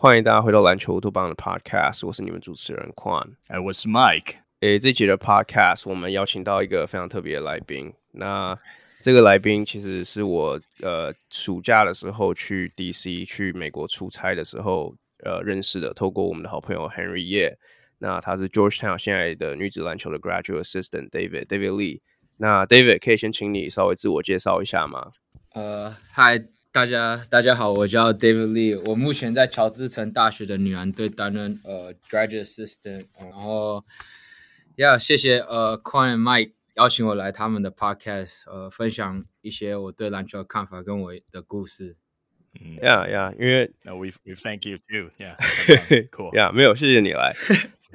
欢迎大家回到篮球乌托邦的 Podcast，我是你们主持人 Quan，哎，我是 Mike。诶，这集的 Podcast 我们邀请到一个非常特别的来宾。那这个来宾其实是我呃暑假的时候去 DC 去美国出差的时候呃认识的，透过我们的好朋友 Henry Ye。那他是 Georgetown 现在的女子篮球的 Graduate Assistant David David Lee。那 David 可以先请你稍微自我介绍一下吗？呃，嗨。大家大家好，我叫 David Lee，我目前在乔治城大学的女篮队担任呃 graduate assistant，然后要、yeah, 谢谢呃 Quan Mike 邀请我来他们的 podcast，呃分享一些我对篮球的看法跟我的故事。Yeah yeah，因为 no, we we thank you too，yeah cool yeah 没有谢谢你来，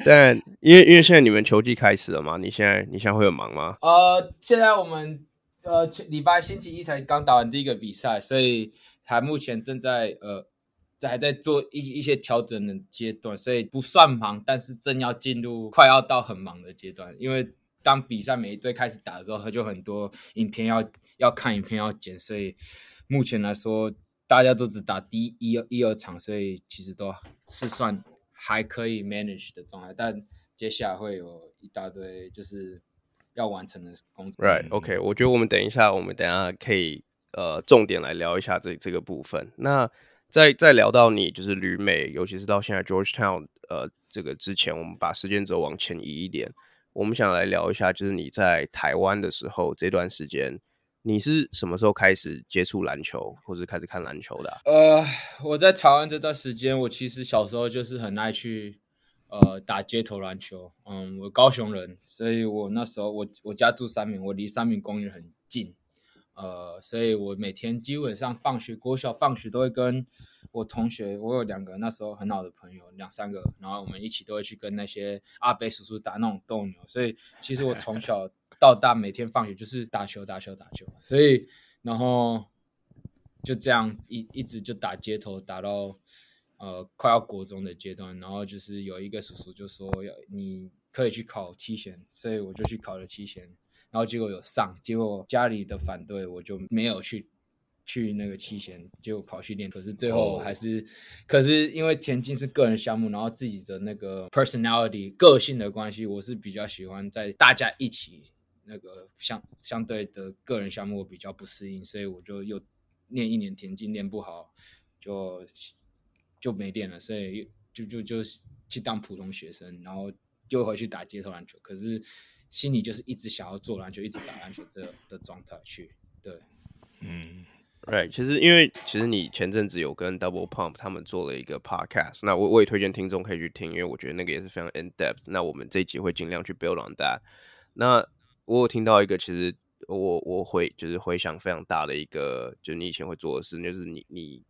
但因为因为现在你们球季开始了嘛，你现在你现在会有忙吗？呃，现在我们。呃，礼拜星期一才刚打完第一个比赛，所以还目前正在呃，在还在做一一些调整的阶段，所以不算忙，但是正要进入快要到很忙的阶段。因为当比赛每一队开始打的时候，他就很多影片要要看，影片要剪，所以目前来说大家都只打第一一二一二场，所以其实都是算还可以 manage 的状态。但接下来会有一大堆就是。要完成的工作。Right，OK，okay，我觉得我们等一下，我们等一下可以呃重点来聊一下这这个部分。那在在聊到你就是旅美，尤其是到现在 Georgetown 呃这个之前，我们把时间轴往前移一点，我们想来聊一下，就是你在台湾的时候这段时间，你是什么时候开始接触篮球，或者开始看篮球的？呃，我在台湾这段时间，我其实小时候就是很爱去。呃，打街头篮球，嗯，我高雄人，所以我那时候我我家住三民，我离三民公园很近，呃，所以我每天基本上放学，国小放学都会跟我同学，我有两个那时候很好的朋友，两三个，然后我们一起都会去跟那些阿伯叔叔打那种斗牛，所以其实我从小到大每天放学就是打球打球打球，所以然后就这样一一直就打街头打到。呃，快要国中的阶段，然后就是有一个叔叔就说要你可以去考七贤，所以我就去考了七贤，然后结果有上，结果家里的反对，我就没有去去那个七贤，就跑去练。可是最后还是，oh. 可是因为田径是个人项目，然后自己的那个 personality 个性的关系，我是比较喜欢在大家一起那个相相对的个人项目我比较不适应，所以我就又练一年田径练不好，就。就没练了，所以就就就去当普通学生，然后就回去打街头篮球。可是心里就是一直想要做篮球，一直打篮球这的状态去。对，嗯，Right。其实因为其实你前阵子有跟 Double Pump 他们做了一个 Podcast，那我我也推荐听众可以去听，因为我觉得那个也是非常 in depth。那我们这一集会尽量去 build on that。那我有听到一个，其实我我回就是回想非常大的一个，就是你以前会做的事，就是你你。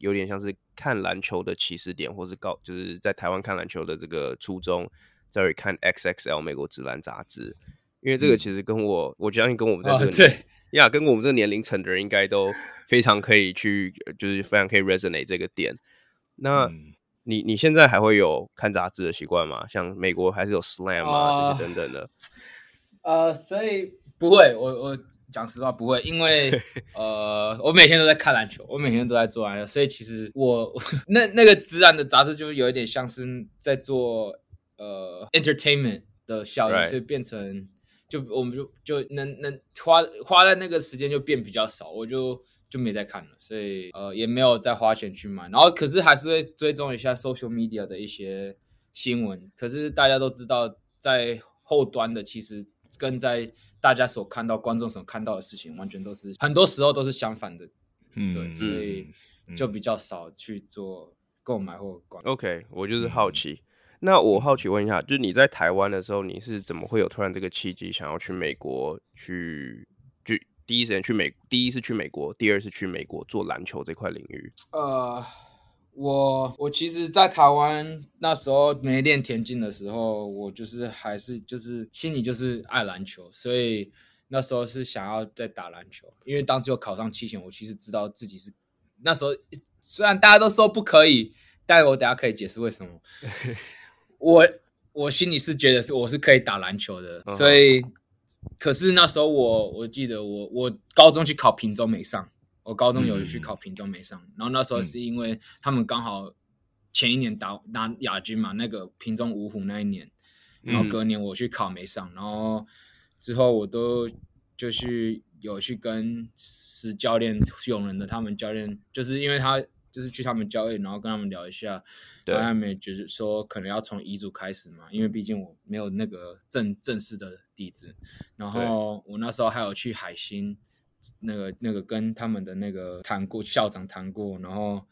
有点像是看篮球的起始点，或是高，就是在台湾看篮球的这个初衷，在于看 XXL 美国职篮杂志，因为这个其实跟我，嗯、我相信跟我们在这个年呀，跟我们这个年龄层的人应该都非常可以去，就是非常可以 resonate 这个点。那、嗯、你你现在还会有看杂志的习惯吗？像美国还是有 Slam 啊、呃、这些等等的。呃，所以不会，我我。讲实话不会，因为 呃，我每天都在看篮球，我每天都在做篮球，所以其实我 那那个职篮的杂志就有一点像是在做呃 entertainment 的效应所以变成就我们就就能能花花在那个时间就变比较少，我就就没再看了，所以呃也没有再花钱去买，然后可是还是会追踪一下 social media 的一些新闻，可是大家都知道在后端的其实跟在大家所看到、观众所看到的事情，完全都是很多时候都是相反的，嗯，对，所以就比较少去做购买或观。OK，我就是好奇。嗯、那我好奇问一下，就是你在台湾的时候，你是怎么会有突然这个契机，想要去美国去？就第一时间去美，第一次去美国，第二次去美国做篮球这块领域。呃。我我其实，在台湾那时候没练田径的时候，我就是还是就是心里就是爱篮球，所以那时候是想要再打篮球。因为当时有考上七贤，我其实知道自己是那时候虽然大家都说不可以，但我等下可以解释为什么。我我心里是觉得是我是可以打篮球的，嗯、所以可是那时候我我记得我我高中去考平中没上，我高中有去考平中没上，嗯、然后那时候是因为他们刚好前一年打拿亚军嘛，那个平中五虎那一年，然后隔年我去考没上，然后之后我都就是有去跟石教练永仁的他们教练，就是因为他。就是去他们教练，然后跟他们聊一下，对然后他们就是说可能要从乙组开始嘛，因为毕竟我没有那个正正式的底子。然后我那时候还有去海星，那个那个跟他们的那个谈过，校长谈过，然后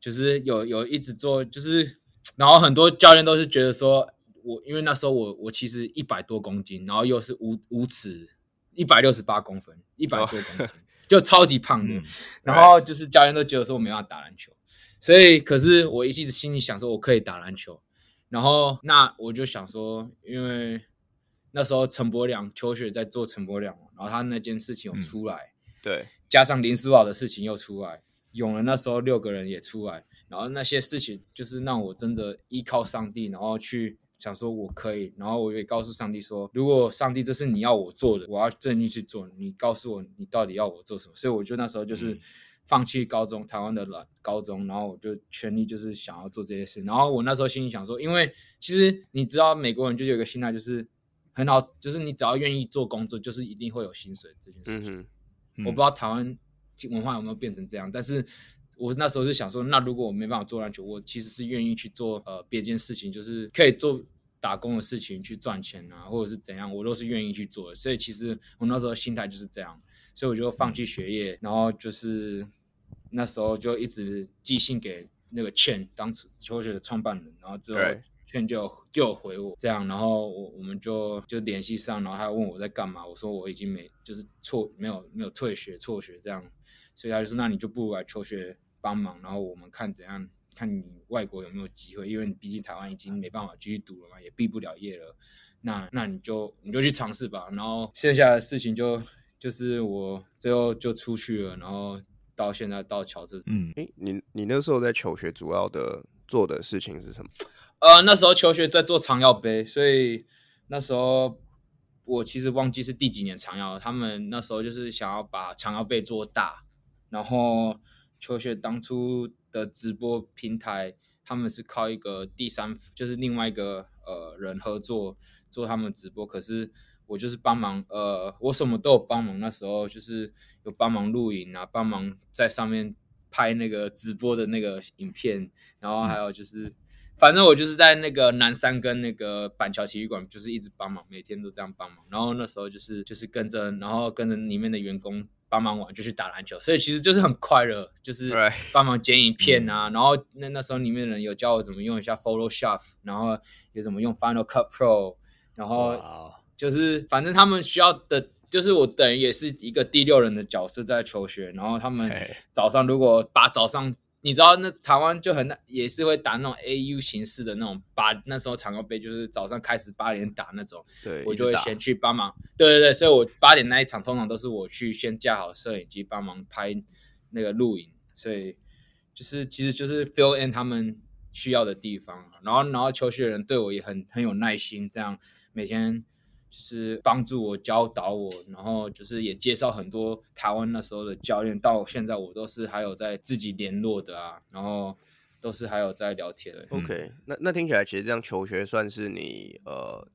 就是有有一直做，就是然后很多教练都是觉得说我，因为那时候我我其实一百多公斤，然后又是五五尺一百六十八公分，一百多公斤。Oh. 就超级胖的，嗯、然后就是教练都觉得说我没办法打篮球，所以可是我一直心里想说我可以打篮球，然后那我就想说，因为那时候陈柏良求学在做陈柏良，然后他那件事情有出来，嗯、对，加上林书豪的事情又出来，永仁那时候六个人也出来，然后那些事情就是让我真的依靠上帝，然后去。想说我可以，然后我也告诉上帝说，如果上帝这是你要我做的，我要尽力去做。你告诉我你到底要我做什么？所以我就那时候就是放弃高中，台湾的高中，然后我就全力就是想要做这些事。然后我那时候心里想说，因为其实你知道美国人就有一个心态，就是很好，就是你只要愿意做工作，就是一定会有薪水这件事情。嗯嗯、我不知道台湾文化有没有变成这样，但是我那时候就想说，那如果我没办法做篮球，我其实是愿意去做呃别件事情，就是可以做。打工的事情去赚钱啊，或者是怎样，我都是愿意去做的。所以其实我那时候心态就是这样，所以我就放弃学业，然后就是那时候就一直寄信给那个 Chen 当初球学的创办人，然后之后 Chen 就就有回我这样，然后我我们就就联系上，然后他问我在干嘛，我说我已经没就是辍没有没有退学辍学这样，所以他就说那你就不如来求学帮忙，然后我们看怎样。看你外国有没有机会，因为你毕竟台湾已经没办法继续读了嘛，也毕不了业了。那那你就你就去尝试吧。然后剩下的事情就就是我最后就出去了，然后到现在到乔治。嗯，诶，你你那时候在求学主要的做的事情是什么？呃，那时候求学在做长耀杯，所以那时候我其实忘记是第几年长耀，他们那时候就是想要把长耀杯做大，然后求学当初。的直播平台，他们是靠一个第三，就是另外一个呃人合作做他们直播。可是我就是帮忙，呃，我什么都有帮忙。那时候就是有帮忙录影啊，帮忙在上面拍那个直播的那个影片，然后还有就是，反正我就是在那个南山跟那个板桥体育馆，就是一直帮忙，每天都这样帮忙。然后那时候就是就是跟着，然后跟着里面的员工。帮忙玩就去打篮球，所以其实就是很快乐，就是帮忙剪影片啊。Right. 然后那那时候里面的人有教我怎么用一下 Photoshop，然后有怎么用 Final Cut Pro，然后就是反正他们需要的，就是我等于也是一个第六人的角色在求学。然后他们早上如果把早上。你知道那台湾就很也是会打那种 AU 形式的那种八，那时候长高杯就是早上开始八点打那种，对，我就会先去帮忙。对对对，所以我八点那一场通常都是我去先架好摄影机帮忙拍那个录影，所以就是其实就是 fill in 他们需要的地方，然后然后球学人对我也很很有耐心，这样每天。就是帮助我教导我，然后就是也介绍很多台湾那时候的教练，到现在我都是还有在自己联络的啊，然后都是还有在聊天的。OK，那那听起来其实这样求学算是你呃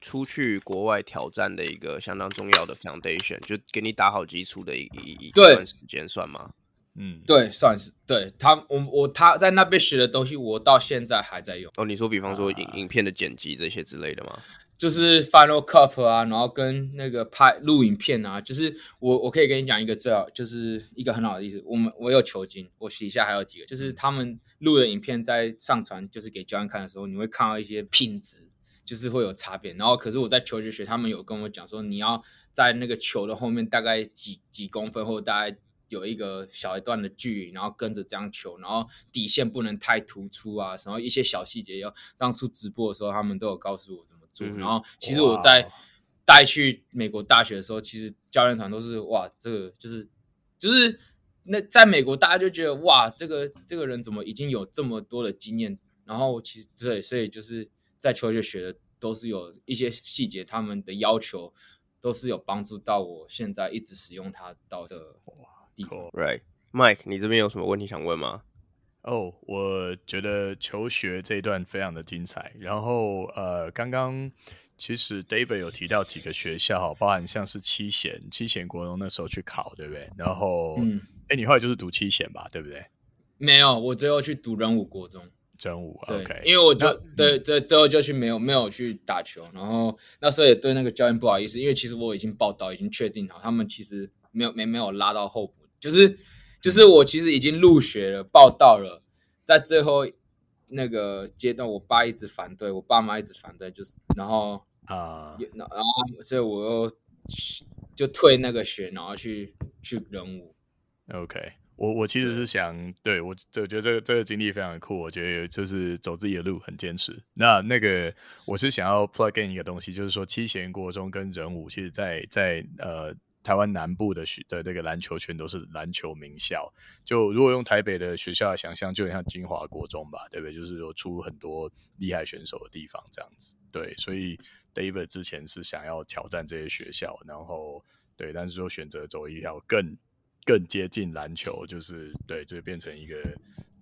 出去国外挑战的一个相当重要的 foundation，就给你打好基础的一一一段时间算吗？嗯，对，算是对他我我他在那边学的东西，我到现在还在用。哦，你说比方说影、uh, 影片的剪辑这些之类的吗？就是 Final Cup 啊，然后跟那个拍录影片啊，就是我我可以跟你讲一个最好，就是一个很好的例子。我们我有球经，我底下还有几个，就是他们录的影片在上传，就是给教练看的时候，你会看到一些品质，就是会有差别。然后可是我在球学学，他们有跟我讲说，你要在那个球的后面大概几几公分，或者大概有一个小一段的距离，然后跟着这样球，然后底线不能太突出啊，然后一些小细节要当初直播的时候，他们都有告诉我。嗯、然后，其实我在带去美国大学的时候，其实教练团都是哇，这个就是就是那在美国大家就觉得哇，这个这个人怎么已经有这么多的经验？然后其实对，所以就是在求学学的都是有一些细节，他们的要求都是有帮助到我现在一直使用它到的地方。Right，Mike，你这边有什么问题想问吗？哦，oh, 我觉得求学这一段非常的精彩。然后呃，刚刚其实 David 有提到几个学校，包含像是七贤、七贤国中那时候去考，对不对？然后，嗯，哎，你后来就是读七贤吧，对不对？没有，我最后去读人武国中。真武对，OK，因为我就那对这之后就去没有没有去打球，然后那时候也对那个教练不好意思，因为其实我已经报到，已经确定好，他们其实没有没没有拉到候补，就是就是我其实已经入学了，报到了，在最后那个阶段，我爸一直反对，我爸妈一直反对，就是然后啊，然后所以我又就退那个学，然后去去人武，OK。我我其实是想，对，我我就觉得这个这个经历非常的酷，我觉得就是走自己的路，很坚持。那那个我是想要 plug in 一个东西，就是说七贤国中跟人武，其实在在呃台湾南部的学的那个篮球圈都是篮球名校。就如果用台北的学校想象，就很像金华国中吧，对不对？就是有出很多厉害选手的地方这样子。对，所以 David 之前是想要挑战这些学校，然后对，但是说选择走一条更。更接近篮球，就是对，就变成一个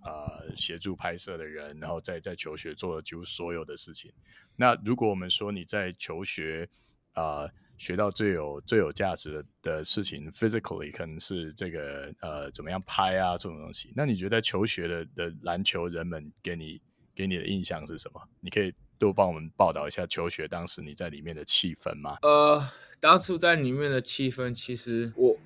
呃协助拍摄的人，然后在在求学做了几乎所有的事情。那如果我们说你在求学啊、学到最有最有价值的的事情，physically 可能是这个呃怎么样拍啊这种东西。那你觉得求学的的篮球人们给你给你的印象是什么？你可以多帮我们报道一下求学当时你在里面的气氛吗？呃，当初在里面的气氛，其实我。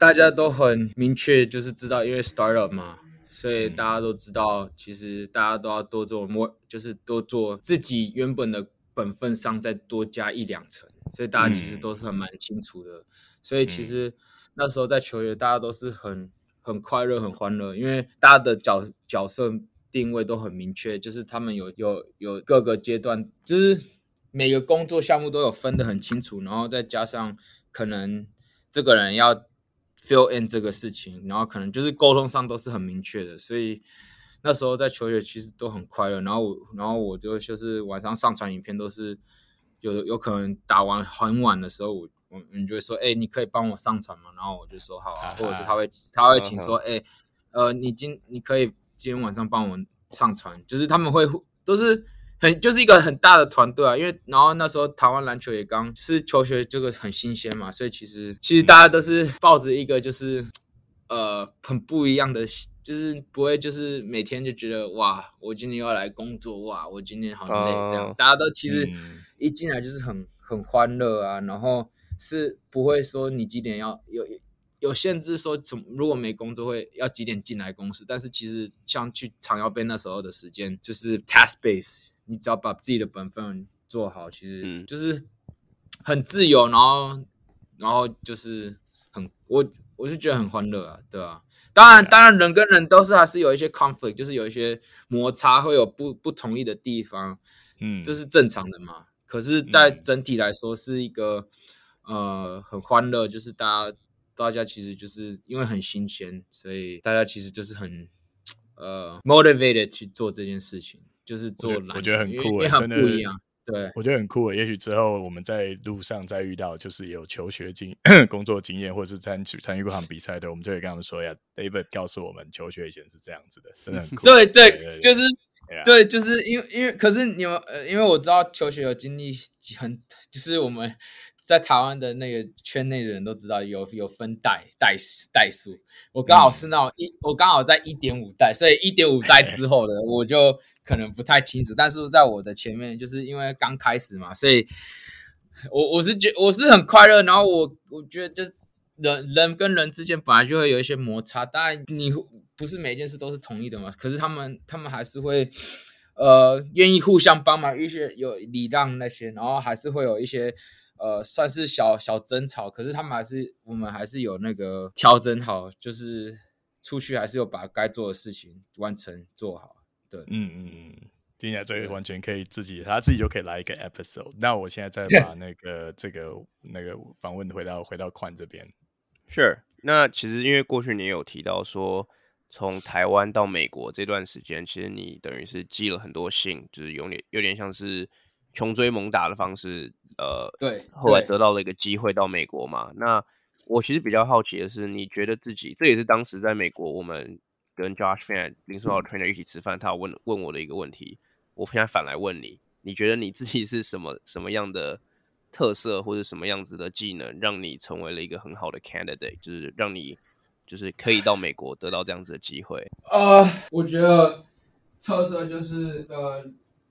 大家都很明确，就是知道，因为 startup 嘛，所以大家都知道，其实大家都要多做 more，就是多做自己原本的本分上再多加一两层，所以大家其实都是很蛮清楚的。所以其实那时候在球员，大家都是很很快乐、很欢乐，因为大家的角角色定位都很明确，就是他们有有有各个阶段，就是每个工作项目都有分得很清楚，然后再加上可能这个人要。fill in 这个事情，然后可能就是沟通上都是很明确的，所以那时候在求学其实都很快乐。然后我，然后我就就是晚上上传影片都是有有可能打完很晚的时候，我我你就会说，哎，你可以帮我上传吗？然后我就说好啊，或者是他会他会请说，哎，呃，你今你可以今天晚上帮我上传，就是他们会都是。很就是一个很大的团队啊，因为然后那时候台湾篮球也刚是求学这个很新鲜嘛，所以其实其实大家都是抱着一个就是呃很不一样的，就是不会就是每天就觉得哇，我今天要来工作哇，我今天好累这样，大家都其实一进来就是很很欢乐啊，然后是不会说你几点要有有限制说从如果没工作会要几点进来公司，但是其实像去长腰杯那时候的时间就是 task base。你只要把自己的本分做好，其实就是很自由，然后，然后就是很我我是觉得很欢乐啊，对啊，当然，当然人跟人都是还是有一些 conflict，就是有一些摩擦，会有不不同意的地方，嗯，这是正常的嘛。可是，在整体来说，是一个呃很欢乐，就是大家大家其实就是因为很新鲜，所以大家其实就是很呃 motivated 去做这件事情。就是做我觉得很酷诶，真的不一样。对，我觉得很酷诶。也许之后我们在路上再遇到，就是有求学经、工作经验，或者是参与参与过场比赛的，我们就会跟他们说呀，David 告诉我们，求学以前是这样子的，真的很酷。对对，就是对，就是因为因为，可是你们呃，因为我知道求学有经历很，就是我们。在台湾的那个圈内的人都知道有有分代代代数，我刚好是那种一，嗯、我刚好在一点五代，所以一点五代 之后的我就可能不太清楚。但是在我的前面，就是因为刚开始嘛，所以我我是觉我是很快乐。然后我我觉得就是人人跟人之间本来就会有一些摩擦，当然你不是每件事都是同意的嘛。可是他们他们还是会呃愿意互相帮忙，一些有礼让那些，然后还是会有一些。呃，算是小小争吵，可是他们还是，我们还是有那个调整好，就是出去还是有把该做的事情完成做好。对，嗯嗯嗯，听起来这个完全可以自己，他自己就可以来一个 episode。那我现在再把那个这个那个访问回到回到宽这边。是，那其实因为过去你有提到说，从台湾到美国这段时间，其实你等于是寄了很多信，就是有点有点像是。穷追猛打的方式，呃，对，后来得到了一个机会到美国嘛。那我其实比较好奇的是，你觉得自己这也是当时在美国，我们跟 Josh Fan 林书豪 trainer 一起吃饭，他问问我的一个问题。我现在反来问你，你觉得你自己是什么什么样的特色，或者什么样子的技能，让你成为了一个很好的 candidate，就是让你就是可以到美国得到这样子的机会？呃，我觉得特色就是呃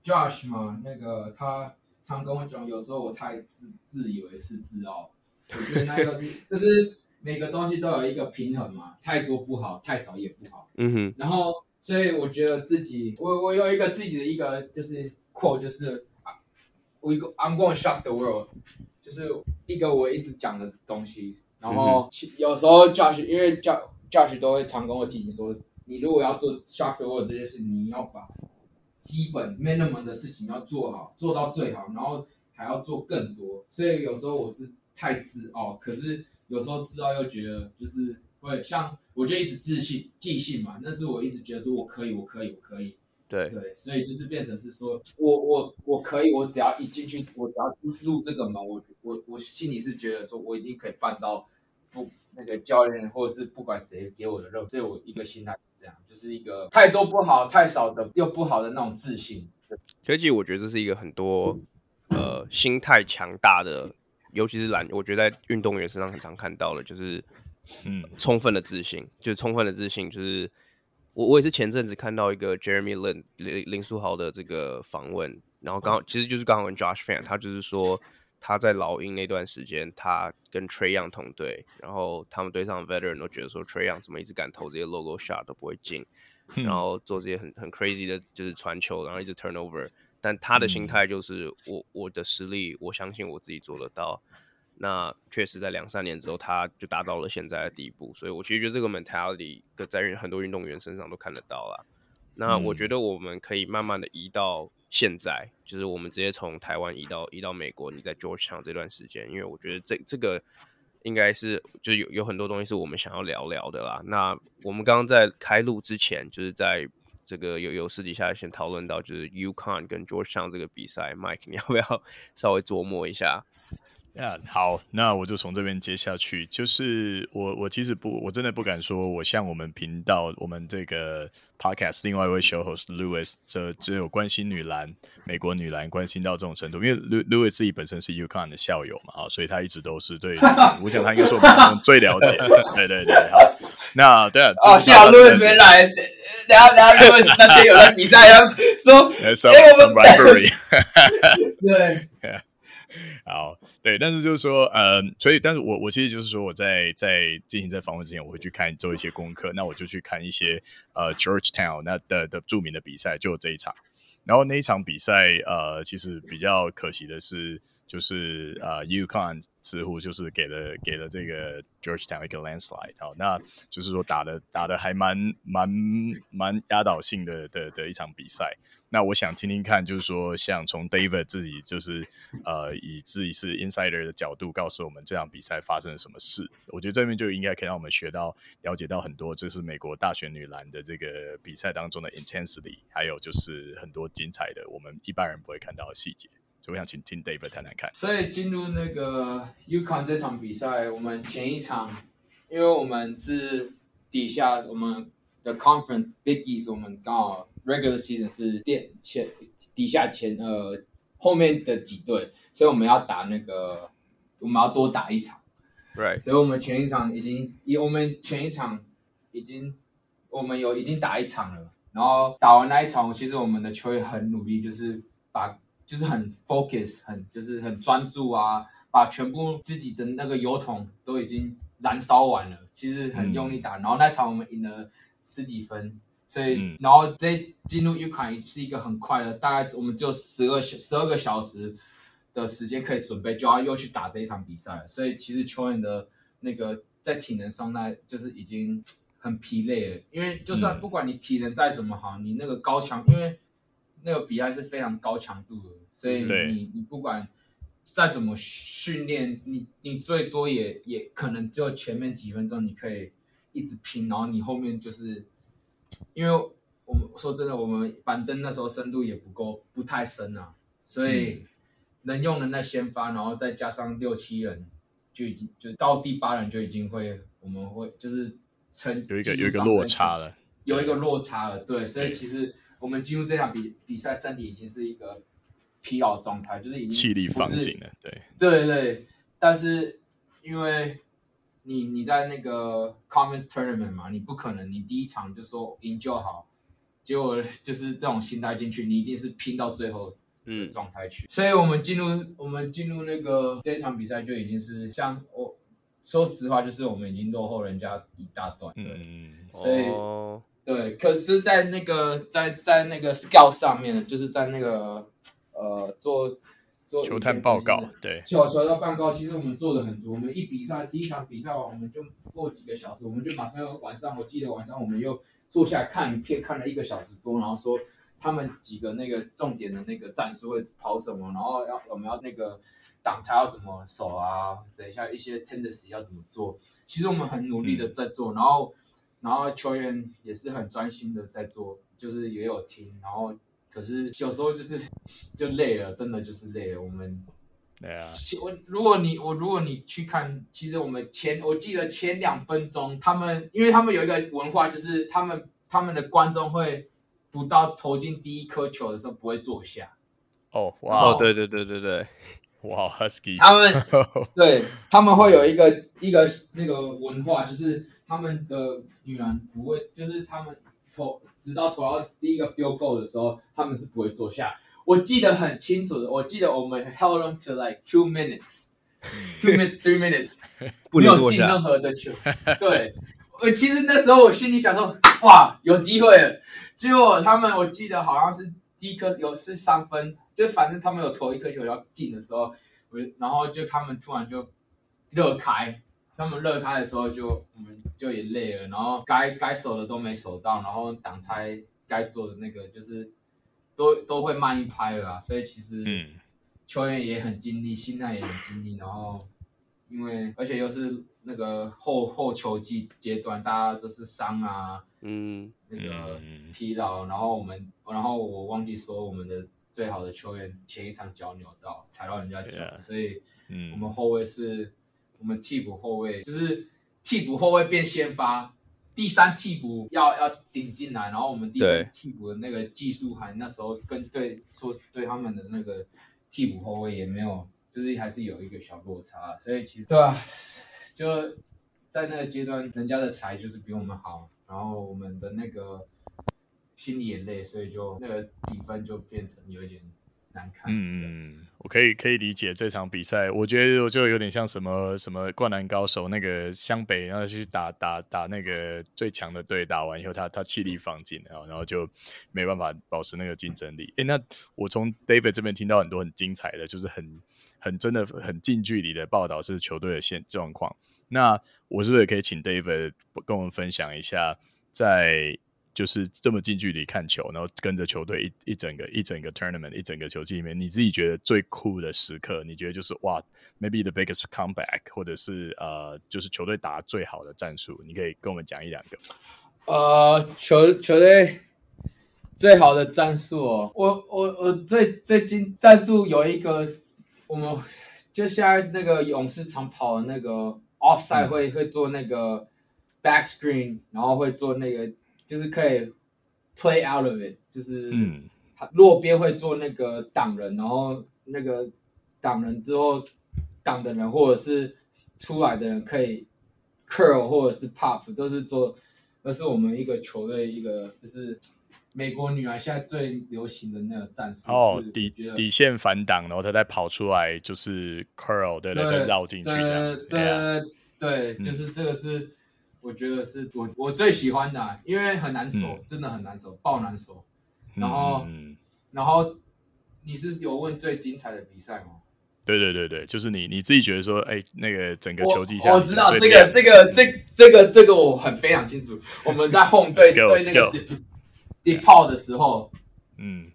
，Josh 嘛，那个他常跟我讲，有时候我太自自以为是自傲。我觉得那个是，就是每个东西都有一个平衡嘛，太多不好，太少也不好。嗯哼。然后，所以我觉得自己，我我有一个自己的一个就是 quote，就是啊，我一个 I'm going to shock the world，就是一个我一直讲的东西。然后有时候 Josh，因为 Josh Josh 都会常跟我提醒说，你如果要做 shock the world 这件事，你要把基本 minimum 的事情要做好，做到最好，然后还要做更多。所以有时候我是。太自傲，可是有时候知道又觉得就是会像我就一直自信、即信嘛，那是我一直觉得说我可以，我可以，我可以。对对，所以就是变成是说我我我可以，我只要一进去，我只要入这个门，我我我心里是觉得说我一定可以办到不那个教练或者是不管谁给我的任务，所以我一个心态是这样，就是一个太多不好、太少的又不好的那种自信。所以我觉得这是一个很多呃心态强大的。尤其是篮，我觉得在运动员身上很常看到的，就是嗯，充分的自信，就是充分的自信，就是我我也是前阵子看到一个 Jeremy Lin 林林书豪的这个访问，然后刚好其实就是刚好跟 Josh Fan，他就是说他在老鹰那段时间，他跟 Trae Young 同队，然后他们队上的 Veteran 都觉得说 Tray Young 怎么一直敢投这些 Logo Shot 都不会进，然后做这些很很 crazy 的就是传球，然后一直 Turnover。但他的心态就是我我的实力，我相信我自己做得到。那确实在两三年之后，他就达到了现在的地步。所以我其实觉得这个 mentality 在很多运动员身上都看得到了。那我觉得我们可以慢慢的移到现在，就是我们直接从台湾移到移到美国。你在 Georgetown 这段时间，因为我觉得这这个应该是就有有很多东西是我们想要聊聊的啦。那我们刚刚在开录之前，就是在。这个有有私底下先讨论到，就是 UConn 跟 Georgetown 这个比赛，Mike，你要不要 稍微琢磨一下？呀、yeah，好，那我就从这边接下去。就是我，我其实不，我真的不敢说，我像我们频道，我们这个 podcast 另外一位 show host Louis，这只有关心女篮、美国女篮关心到这种程度，因为 Louis 自己本身是 UConn 的校友嘛，啊，所以他一直都是对，我想他应该是我们最了解。对对对，好，那对啊，哦，幸好 Louis 没来，等下等下 Louis 那天有在比赛，要说，哎，我们 对，好。对，但是就是说，呃，所以，但是我我其实就是说，我在在进行这访问之前，我会去看做一些功课，那我就去看一些呃 Georgetown 那的的著名的比赛，就这一场，然后那一场比赛，呃，其实比较可惜的是。就是呃，UConn 似乎就是给了给了这个 Georgetown 一个 landslide，好，那就是说打的打的还蛮蛮蛮压倒性的的的一场比赛。那我想听听看，就是说像从 David 自己就是呃以自己是 insider 的角度告诉我们这场比赛发生了什么事。我觉得这边就应该可以让我们学到了解到很多，就是美国大学女篮的这个比赛当中的 intensity，还有就是很多精彩的我们一般人不会看到的细节。所以我想请听 David 谈谈看。所以进入那个 UConn 这场比赛，我们前一场，因为我们是底下我们的 Conference Big East，我们刚好 Regular Season 是垫前底下前呃后面的几队，所以我们要打那个我们要多打一场。Right。所以我们前一场已经，我们前一场已经我们有已经打一场了，然后打完那一场，其实我们的球员很努力，就是把。就是很 focus，很就是很专注啊，把全部自己的那个油桶都已经燃烧完了，其实很用力打。嗯、然后那场我们赢了十几分，所以、嗯、然后这进入 UConn 是一个很快的，大概我们只有十二十二个小时的时间可以准备，就要又去打这一场比赛。所以其实球员的那个在体能上那就是已经很疲累了，因为就算不管你体能再怎么好，你那个高强，因为那个比赛是非常高强度的。所以你你不管再怎么训练，你你最多也也可能只有前面几分钟你可以一直拼，然后你后面就是，因为我们说真的，我们板凳那时候深度也不够，不太深啊，所以能用的那先发，然后再加上六七人，就已经就到第八人就已经会，我们会就是成有一个有一个落差了，有一个落差了，对，所以其实我们进入这场比比赛，身体已经是一个疲劳状态，就是已经气力放尽了，对，对对，但是因为。你你在那个 Conference Tournament 嘛，你不可能你第一场就说赢就好，结果就是这种心态进去，你一定是拼到最后嗯。状态去。嗯、所以我们进入我们进入那个这一场比赛就已经是像我说实话，就是我们已经落后人家一大段，嗯、所以、哦、对，可是，在那个在在那个 Scout 上面，就是在那个呃做做。球探报告，对，球球探报告，其实我们做的很足。我们一比赛，第一场比赛完，我们就过几个小时，我们就马上晚上，我记得晚上我们又坐下来看影片，看了一个小时多，然后说他们几个那个重点的那个战术会跑什么，然后要我们要那个挡拆要怎么守啊，等一下一些 tendency 要怎么做。其实我们很努力的在做，嗯、然后然后球员也是很专心的在做，就是也有听，然后。可是有时候就是就累了，真的就是累了。我们对啊，我如果你我如果你去看，其实我们前我记得前两分钟，他们因为他们有一个文化，就是他们他们的观众会不到投进第一颗球的时候不会坐下。哦，哇，哦，对对对对对，哇，Husky，他们 对他们会有一个一个那个文化，就是他们的女篮不会，就是他们。投直到投到第一个 field goal 的时候，他们是不会坐下。我记得很清楚的，我记得我们 held them to like two minutes，two minutes，three minutes，没有进任何的球。对，我其实那时候我心里想说，哇，有机会了。结果他们，我记得好像是第一颗有是三分，就反正他们有投一颗球要进的时候，我然后就他们突然就热开。他们热开的时候就，我们就也累了，然后该该守的都没守到，然后挡拆该做的那个就是都都会慢一拍了，所以其实球员也很尽力，心态也很尽力，然后因为而且又是那个后后球季阶段，大家都是伤啊，嗯，那个疲劳，然后我们然后我忘记说我们的最好的球员前一场脚扭到踩到人家脚，Yeah. 所以我们后卫是。我们替补后卫就是替补后卫变先发，第三替补要要顶进来，然后我们第三替补的那个技术还那时候跟对说对他们的那个替补后卫也没有，就是还是有一个小落差，所以其实对啊，就在那个阶段，人家的才就是比我们好，然后我们的那个心里也累，所以就那个比分就变成有一点。难看。嗯，我可以可以理解这场比赛，我觉得我就有点像什么什么灌篮高手那个湘北，然后去打打打那个最强的队，打完以后他他气力放尽，然后然后就没办法保持那个竞争力。诶，那我从 David 这边听到很多很精彩的，就是很很真的很近距离的报道是球队的现状况。那我是不是也可以请 David 跟我们分享一下在？就是这么近距离看球，然后跟着球队一一整个一整个 tournament 一整个球季里面，你自己觉得最酷的时刻，你觉得就是哇，maybe the biggest comeback，或者是呃，就是球队打最好的战术，你可以跟我们讲一两个。呃，球球队最好的战术哦，我我我最最近战术有一个，我们就现在那个勇士常跑的那个 offside 会、嗯、会做那个 back screen，然后会做那个。就是可以 play out of it，就是嗯落边会做那个挡人，然后那个挡人之后挡的人或者是出来的人可以 curl 或者是 pop，都是做，那是我们一个球队一个就是美国女孩现在最流行的那个战术。哦，底底线反挡，然后她再跑出来就是 curl，对对，再绕进去这样。对对对，就是这个是。我觉得是我我最喜欢的，啊，因为很难守，嗯、真的很难守，爆难守。然后，嗯、然后你是有问最精彩的比赛吗？对对对对，就是你你自己觉得说，哎，那个整个球季下，我知道这个这个这这个这个我很非常清楚。我们在 home 对对那个 DePaul 的时候，嗯，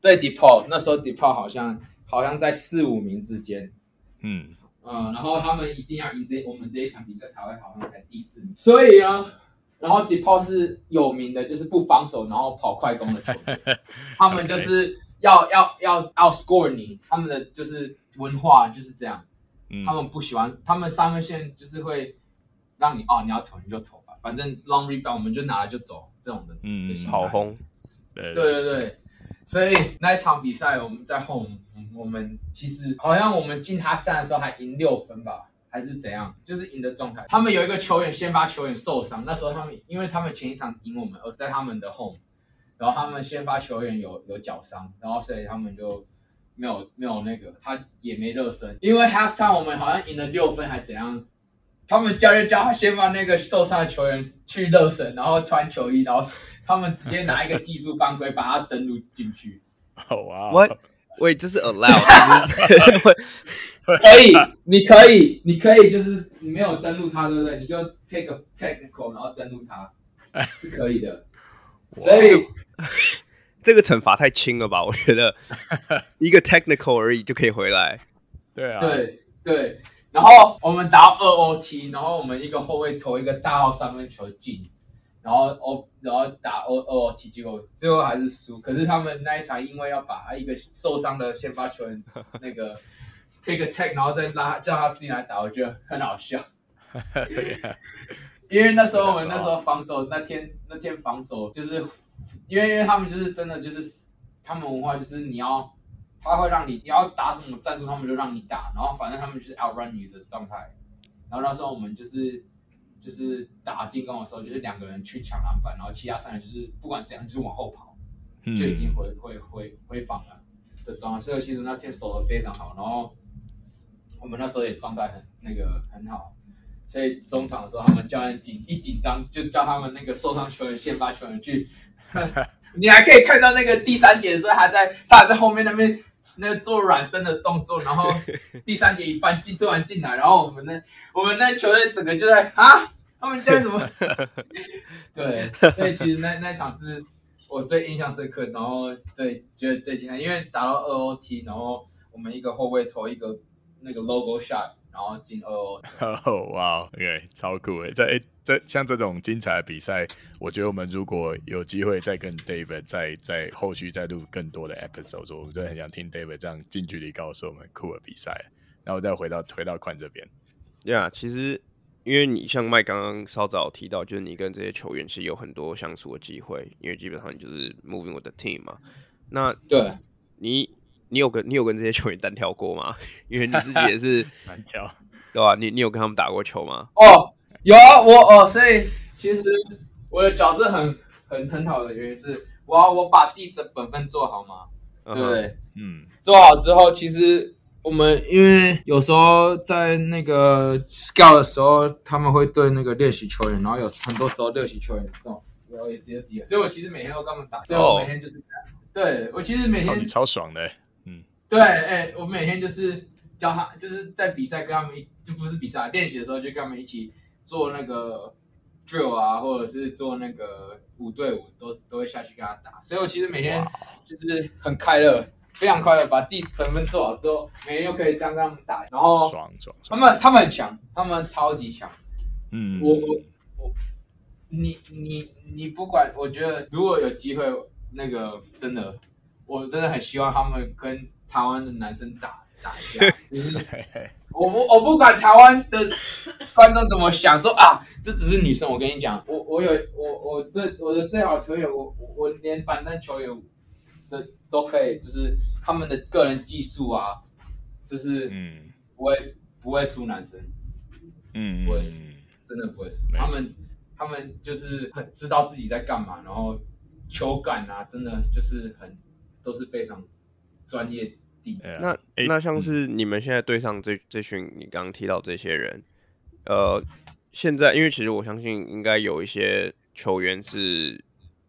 对 DePaul 那时候 DePaul 好像好像在四五名之间，嗯。嗯，然后他们一定要赢这我们这一场比赛才会好像才第四名，所以呢，然后 DePaul 是有名的，就是不防守，然后跑快攻的球队。他们就是要要要 outscore 你，他们的就是文化就是这样，嗯、他们不喜欢，他们三分线就是会让你哦，你要投你就投吧，反正 long rebound 我们就拿了就走这种的，嗯，跑轰，对对对，所以那一场比赛我们在 home，我们其实好像我们进 halftime 的时候还赢六分吧。还是怎样，就是赢的状态。他们有一个球员，先发球员受伤，那时候他们因为他们前一场赢我们，而在他们的 home，然后他们先发球员有有脚伤，然后所以他们就没有没有那个，他也没热身。因为 half time 我们好像赢了六分还怎样，他们教练叫他先发那个受伤的球员去热身，然后穿球衣，然后他们直接拿一个技术犯规把它登录进去。哇，What？喂，这是 allowed，可以，你可以，你可以，就是你没有登录它，对不对？你就 take a technical，然后登录它，是可以的。所以 这个惩罚太轻了吧？我觉得一个 technical 而已就可以回来。对啊，对对。然后我们打二 OT，然后我们一个后卫投一个大号三分球进。然后哦，然后打哦哦踢结果最后还是输。可是他们那一场因为要把一个受伤的先发球员 那个 take a tag，然后再拉叫他自己来打，我觉得很好笑。因为那时候我们那时候防守那天那天防守就是因为因为他们就是真的就是他们文化就是你要他会让你你要打什么战术，他们就让你打，然后反正他们就是 outrun 你的状态。然后那时候我们就是。就是打进攻的时候，就是两个人去抢篮板，然后其他三人就是不管怎样，就是往后跑，就已经回回回回防了的状态。所以其实那天守的非常好，然后我们那时候也状态很那个很好。所以中场的时候，他们教练紧一紧张，就叫他们那个受伤球员、先发球员去。你还可以看到那个第三节的时候，还在他还在后面那边那个做软身的动作，然后 第三节一半进做完进来，然后我们那我们那球队整个就在啊。他们这样怎么？对，所以其实那那场是我最印象深刻，然后最觉得最精彩，因为打到二 OT，然后我们一个后卫投一个那个 logo shot，然后进二 OT。哦，哇，OK，超酷诶！在这像这种精彩的比赛，我觉得我们如果有机会再跟 David 再再后续再录更多的 episode，我真的很想听 David 这样近距离告诉我们酷的比赛，然后再回到回到宽这边。呀，yeah, 其实。因为你像麦刚刚稍早提到，就是你跟这些球员其实有很多相处的机会，因为基本上你就是 moving with the team 嘛。那对你，你有跟你有跟这些球员单挑过吗？因为你自己也是 单挑，对吧？你你有跟他们打过球吗？哦，有啊，我哦，所以其实我的角色很很很好的原因是，我要我把自己的本分做好嘛，对不对？嗯，做好之后，其实。我们因为有时候在那个 scout 的时候，他们会对那个练习球员，然后有很多时候练习球员哦，然后也直接直接，所以我其实每天都跟他们打，所以我每天就是，对我其实每天超爽的，嗯，对，哎，我每天就是教他，就是在比赛跟他们一，就不是比赛练习的时候，就跟他们一起做那个 drill 啊，或者是做那个五对五，都都会下去跟他打，所以我其实每天就是很快乐。非常快乐，把自己本分做好之后，每天又可以这样跟他们打，然后爽爽，他们他们很强，他们超级强。嗯，我我我，你你你不管，我觉得如果有机会，那个真的，我真的很希望他们跟台湾的男生打打一架。就是我不我不管台湾的观众怎么想，说啊，这只是女生。我跟你讲，我我有我我的我的最好球员，我我连板凳球员的。都可以，就是他们的个人技术啊，就是嗯，不会、嗯、不会输男生，嗯，不会输，真的不会输。他们他们就是很知道自己在干嘛，然后球感啊，真的就是很都是非常专业的。那那像是你们现在对上这这群你刚刚提到这些人，呃，现在因为其实我相信应该有一些球员是。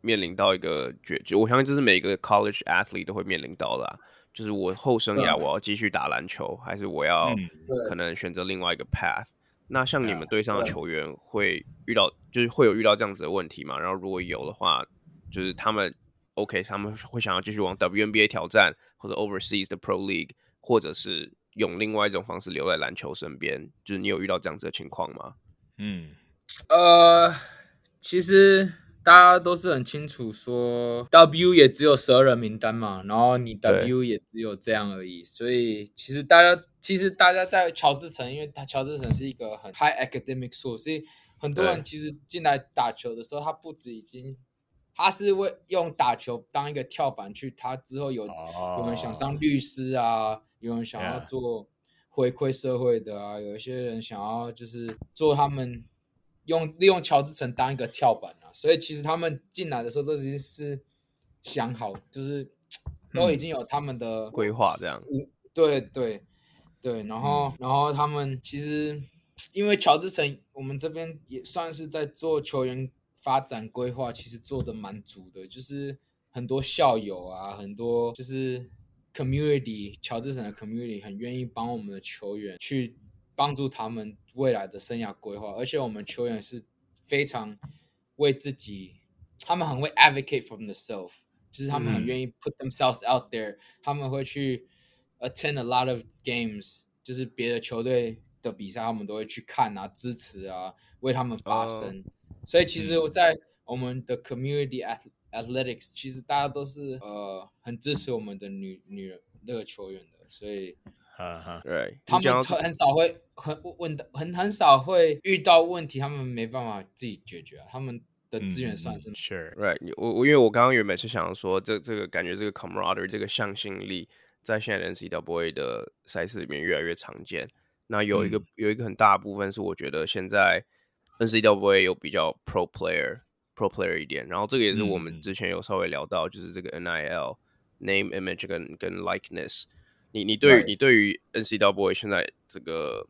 面临到一个绝境，我相信这是每个 college athlete 都会面临到的，啊，就是我后生涯我要继续打篮球，还是我要可能选择另外一个 path？那像你们队上的球员会遇到，就是会有遇到这样子的问题吗？然后如果有的话，就是他们 OK，他们会想要继续往 WNBA 挑战，或者 overseas 的 pro league，或者是用另外一种方式留在篮球身边。就是你有遇到这样子的情况吗？嗯，呃，其实。大家都是很清楚说，W 也只有十二人名单嘛，然后你 W 也只有这样而已。所以其实大家其实大家在乔治城，因为他乔治城是一个很 high academic school，所以很多人其实进来打球的时候，他不止已经，他是为用打球当一个跳板去，他之后有、oh. 有人想当律师啊，有人想要做回馈社会的啊，有一些人想要就是做他们。用利用乔治城当一个跳板啊，所以其实他们进来的时候都已经是想好，就是都已经有他们的规划这样。对对对，然后、嗯、然后他们其实因为乔治城，我们这边也算是在做球员发展规划，其实做的蛮足的，就是很多校友啊，很多就是 community，乔治城的 community 很愿意帮我们的球员去。帮助他们未来的生涯规划，而且我们球员是非常为自己，他们很会 advocate for themselves，就是他们很愿意 put themselves out there，嗯，他们会去 attend a lot of games，就是别的球队的比赛，他们都会去看啊，支持啊，为他们发声。Oh. 所以其实我在我们的 community athletics，其实大家都是呃很支持我们的女女人那个球员的，所以。哈哈，对，他们很很少会很问的很很少会遇到问题，他们没办法自己解决，他们的资源算是 sure，right。我我因为我刚刚原本是想说，这这个感觉这个 camaraderie 这个向心力，在现在的 NCAA 的赛事里面越来越常见。那有一个、嗯、有一个很大的部分是，我觉得现在 NCAA 有比较 pro player pro player 一点，然后这个也是我们之前有稍微聊到，就是这个 NIL name image 跟跟 likeness。你你对于你对于 NCAA 现在这个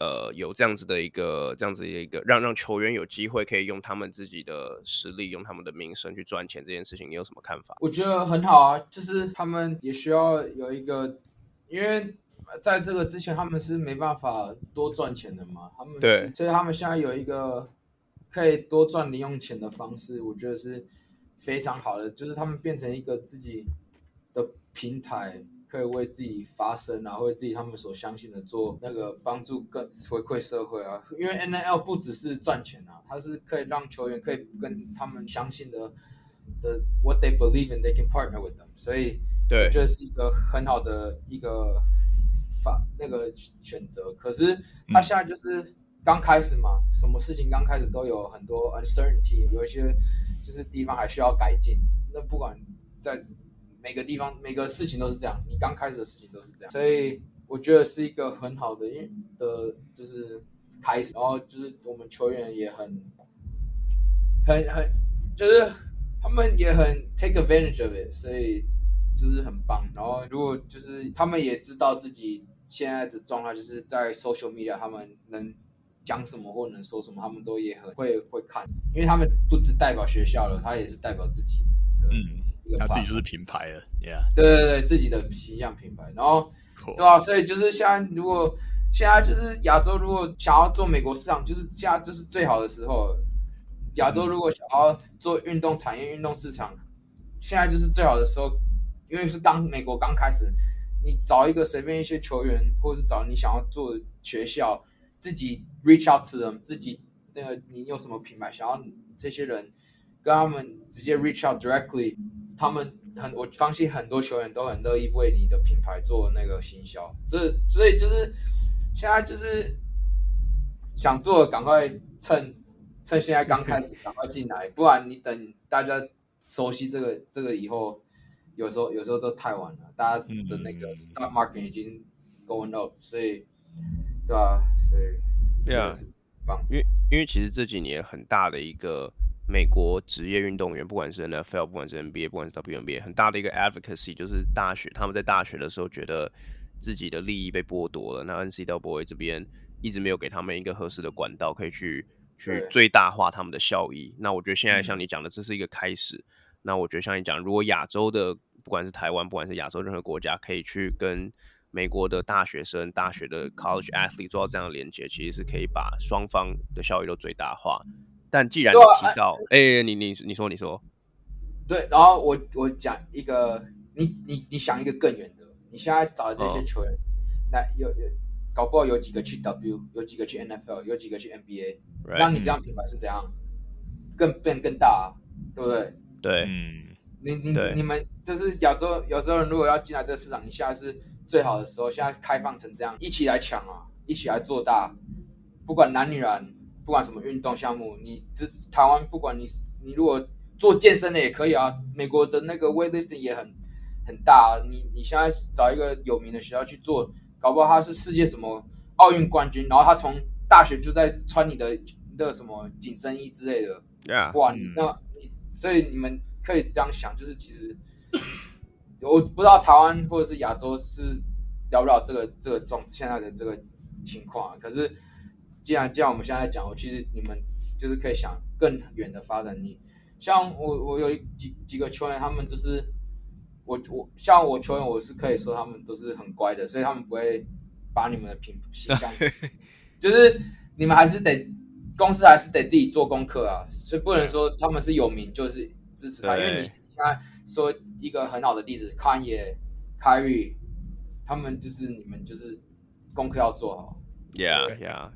呃有这样子的一个这样子的一个让让球员有机会可以用他们自己的实力用他们的名声去赚钱这件事情，你有什么看法？我觉得很好啊，就是他们也需要有一个，因为在这个之前他们是没办法多赚钱的嘛，他们对，所以他们现在有一个可以多赚零用钱的方式，我觉得是非常好的，就是他们变成一个自己的平台。可以为自己发声，然后为自己他们所相信的做那个帮助更回馈社会啊。因为 NIL 不只是赚钱啊，它是可以让球员可以跟他们相信的的 what they believe in they can partner with them。所以对，这是一个很好的一个法那个选择。可是他现在就是刚开始嘛，什么事情刚开始都有很多 uncertainty，有一些就是地方还需要改进。那不管在每个地方每个事情都是这样，你刚开始的事情都是这样，所以我觉得是一个很好的，因为的就是开始，然后就是我们球员也很很很，就是他们也很 take advantage of it，所以就是很棒。然后如果就是他们也知道自己现在的状态，就是在 social media 他们能讲什么或能说什么，他们都也很会会看，因为他们不只代表学校了，他也是代表自己的。嗯嗯。他自己就是品牌了，Yeah，对对对，自己的形象品牌，然后.对啊，所以就是现在，如果现在就是亚洲，如果想要做美国市场，就是现在就是最好的时候。亚洲如果想要做运动产业、运动市场，现在就是最好的时候，因为是当美国刚开始，你找一个随便一些球员，或者是找你想要做的学校，自己 reach out to them，自己那个你有什么品牌，想要这些人跟他们直接 reach out directly。他们很，我相信很多球员都很乐意为你的品牌做那个行销，这所以就是现在就是想做，赶快趁趁现在刚开始，赶快进来，不然你等大家熟悉这个这个以后，有时候有时候都太晚了，大家的那个 stock market 已经 going up，所以对啊，所以对啊，因为因为其实这几年很大的一个。美国职业运动员，不管是 NFL，不管是 NBA，不管是 WNBA，很大的一个 advocacy 就是大学，他们在大学的时候觉得自己的利益被剥夺了。那 NCAA 这边一直没有给他们一个合适的管道，可以去去最大化他们的效益。那我觉得现在像你讲的，这是一个开始。嗯、那我觉得像你讲，如果亚洲的，不管是台湾，不管是亚洲任何国家，可以去跟美国的大学生、大学的 college athlete 做到这样的连接，其实是可以把双方的效益都最大化。但既然你提到，哎、啊欸，你你你说你说，对，然后我我讲一个，你你你想一个更远的，你现在找的这些球员，那、哦、有有搞不好有几个去 W，有几个去 NFL，有几个去 NBA，让、right. 你这样品牌是怎样更变更大、啊？对不对？对，嗯，你你你们就是亚洲亚洲人，如果要进来这个市场，你现在是最好的时候，现在开放成这样，一起来抢啊，一起来做大，不管男女篮，不管什么运动项目，你只台湾，不管你你如果做健身的也可以啊，美国的那个 weightlifting 也很很大啊，你你现在找一个有名的学校去做，搞不好他是世界什么奥运冠军，然后他从大学就在穿你的那个什么紧身衣之类的，呀，哇，你那你所以你们可以这样想，就是其实我不知道台湾或者是亚洲是了不了这个这个状现在的这个情况啊，可是既然既然我们现在讲，我其实你们就是可以想更远的发展，你像我我有几几个球员，他们就是。我我像我球员，我是可以说他们都是很乖的，所以他们不会把你们的品形象，就是你们还是得公司还是得自己做功课啊，所以不能说他们是有名就是支持他，因为你现在说一个很好的例子，康也、凯瑞，他们就是你们就是功课要做好，Yeah Yeah，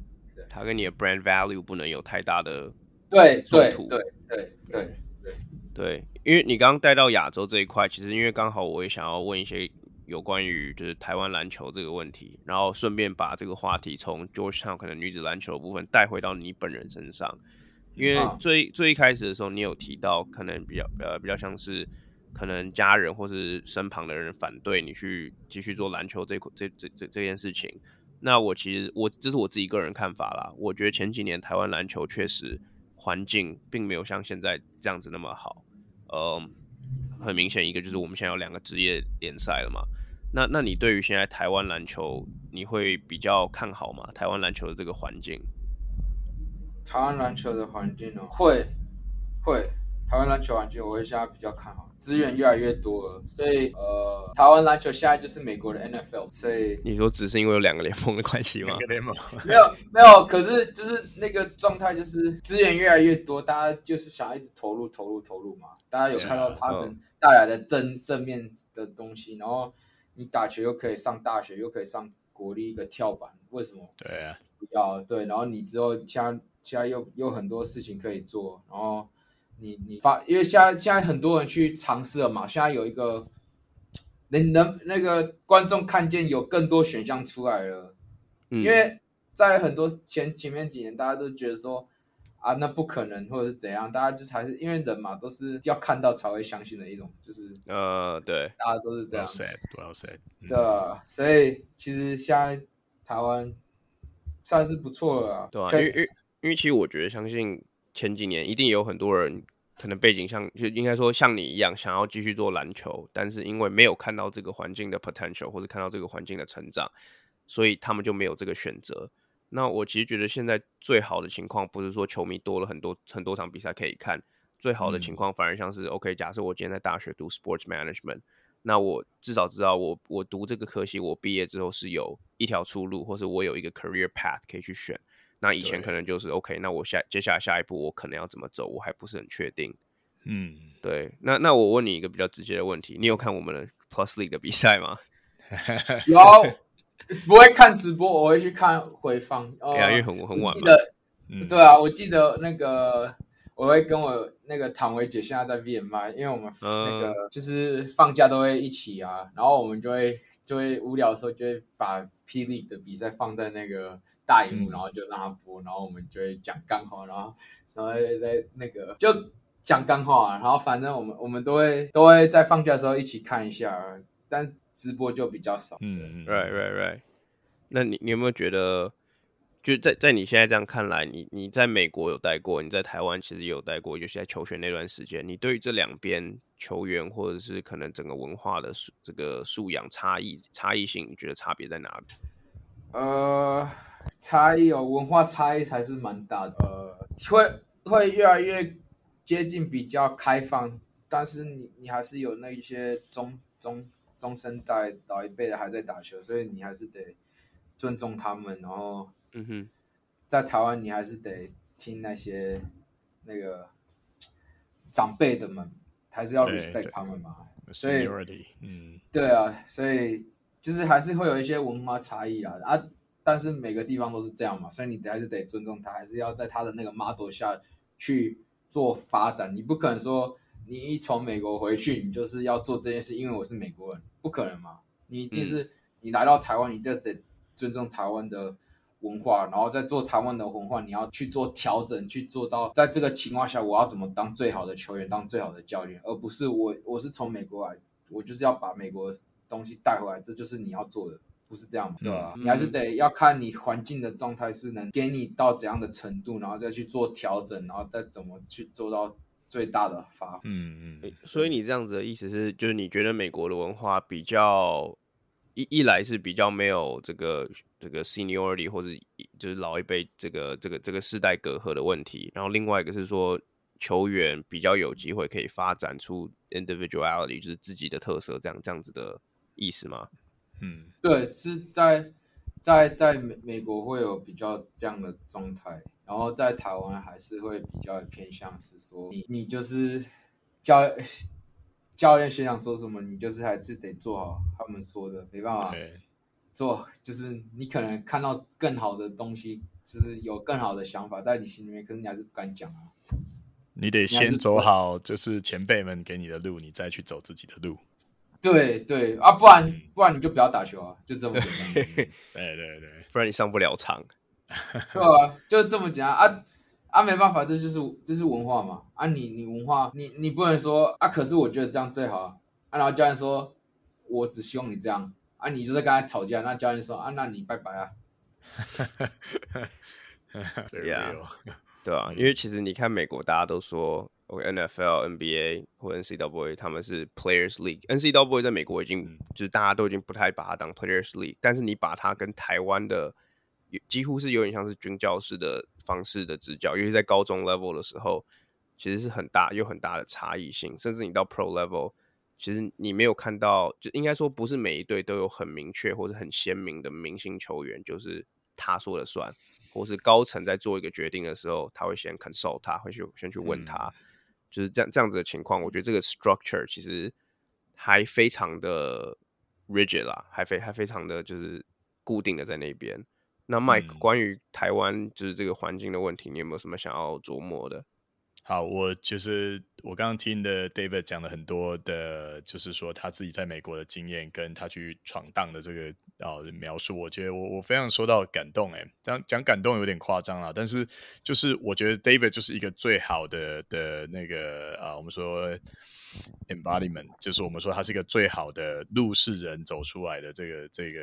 他跟你的 brand value 不能有太大的对对对对对对对。因为你刚刚带到亚洲这一块，其实因为刚好我也想要问一些有关于就是台湾篮球这个问题，然后顺便把这个话题从 Georgetown 可能女子篮球的部分带回到你本人身上。因为最最一开始的时候，你有提到可能比较呃比较像是可能家人或是身旁的人反对你去继续做篮球这这这这这件事情。那我其实我这是我自己个人看法啦，我觉得前几年台湾篮球确实环境并没有像现在这样子那么好。呃，很明显，一个就是我们现在有两个职业联赛了嘛。那那你对于现在台湾篮球，你会比较看好吗？台湾篮球的这个环境？台湾篮球的环境呢？会会。台湾篮球环境，我会现在比较看好，资源越来越多了，所以呃，台湾篮球现在就是美国的 NFL，所以你说只是因为有两个联盟的关系吗？联盟没有 没有，可是就是那个状态，就是资源越来越多，大家就是想一直投入投入投入嘛。大家有看到他们带来的正正面的东西，然后你打球又可以上大学，又可以上国立一个跳板，为什么？对啊，不要对，然后你之后现在现在又有很多事情可以做，然后。你你发，因为现在现在很多人去尝试了嘛，现在有一个能能那个观众看见有更多选项出来了，嗯，因为在很多前前面几年，大家都觉得说啊，那不可能或者是怎样，大家就是还是因为人嘛，都是要看到才会相信的一种，就是呃，对，大家都是这样，对，所以其实现在台湾算是不错了啊，对啊，因为因为因为其实我觉得相信。前几年一定有很多人可能背景像，就应该说像你一样想要继续做篮球，但是因为没有看到这个环境的 potential 或者看到这个环境的成长，所以他们就没有这个选择。那我其实觉得现在最好的情况不是说球迷多了很多很多场比赛可以看，最好的情况反而像是、嗯、OK，假设我今天在大学读 sports management，那我至少知道我我读这个科系，我毕业之后是有一条出路，或是我有一个 career path 可以去选。那以前可能就是 OK，那我下接下来下一步我可能要怎么走，我还不是很确定。嗯，对。那那我问你一个比较直接的问题，你有看我们的 Plus League 的比赛吗？有，不会看直播，我会去看回放。哦、呃，因为很很晚嘛。记得、嗯，对啊，我记得那个我会跟我那个唐维姐现在在 VMI，因为我们那个就是放假都会一起啊，然后我们就会就会无聊的时候就会把 P League 的比赛放在那个。大荧幕，然后就让他播，然后我们就会讲干话，然后然后在那个就讲干话，然后反正我们我们都会都会在放假的时候一起看一下，但直播就比较少。嗯嗯，right right right。那你你有没有觉得，就在在你现在这样看来，你你在美国有待过，你在台湾其实有待过，就是在求学那段时间，你对于这两边球员或者是可能整个文化的这个素养差异差异性，你觉得差别在哪里？呃。差异哦，文化差异才是蛮大的。呃，会会越来越接近比较开放，但是你你还是有那一些中中中生代老一辈的还在打球，所以你还是得尊重他们。然后，嗯哼，在台湾你还是得听那些那个长辈的们，还是要 respect 他们嘛。所以，嗯，对啊，所以就是还是会有一些文化差异啊啊。但是每个地方都是这样嘛，所以你还是得尊重他，还是要在他的那个 model 下去做发展。你不可能说你一从美国回去，你就是要做这件事，因为我是美国人，不可能嘛。你一定是你来到台湾，你就得尊重台湾的文化，然后再做台湾的文化，你要去做调整，去做到在这个情况下，我要怎么当最好的球员，当最好的教练，而不是我我是从美国来，我就是要把美国的东西带回来，这就是你要做的。不是这样嘛，对吧？嗯、你还是得要看你环境的状态是能给你到怎样的程度，然后再去做调整，然后再怎么去做到最大的发挥。嗯嗯。所以你这样子的意思是，就是你觉得美国的文化比较一一来是比较没有这个这个 seniority 或者就是老一辈这个这个这个世代隔阂的问题，然后另外一个是说球员比较有机会可以发展出 individuality，就是自己的特色，这样这样子的意思吗？嗯，对，是在在在美美国会有比较这样的状态，然后在台湾还是会比较偏向是说你你就是教教练学长说什么，你就是还是得做好他们说的，没办法做，就是你可能看到更好的东西，就是有更好的想法在你心里面，可是你还是不敢讲啊。你得先走好，就是前辈们给你的路，你再去走自己的路。对对啊，不然不然你就不要打球啊，就这么简单。对对对，不然你上不了场。对啊，就这么简单啊啊，没办法，这就是这是文化嘛啊你，你你文化，你你不能说啊，可是我觉得这样最好啊，啊然后教练说，我只希望你这样啊，你就在跟他吵架，那教练说啊，那你拜拜啊。对啊，对啊，因为其实你看美国，大家都说。OK，NFL、NBA 或 NCAA，他们是 Players League。NCAA 在美国已经、嗯、就是大家都已经不太把它当 Players League，但是你把它跟台湾的几乎是有点像是军教式的方式的执教，尤其在高中 level 的时候，其实是很大有很大的差异性。甚至你到 Pro Level，其实你没有看到，就应该说不是每一队都有很明确或者很鲜明的明星球员，就是他说了算，或是高层在做一个决定的时候，他会先 consult 他，会去先去问他。嗯就是这样这样子的情况，我觉得这个 structure 其实还非常的 rigid 啦，还非还非常的就是固定的在那边。那 Mike，嗯，关于台湾就是这个环境的问题，你有没有什么想要琢磨的？好，我就是我刚刚听的 David 讲了很多的，就是说他自己在美国的经验，跟他去闯荡的这个啊描述，我觉得我我非常受到感动。诶，讲讲感动有点夸张啊，但是就是我觉得 David 就是一个最好的的那个啊，我们说 embodiment，就是我们说他是一个最好的路是人走出来的这个这个。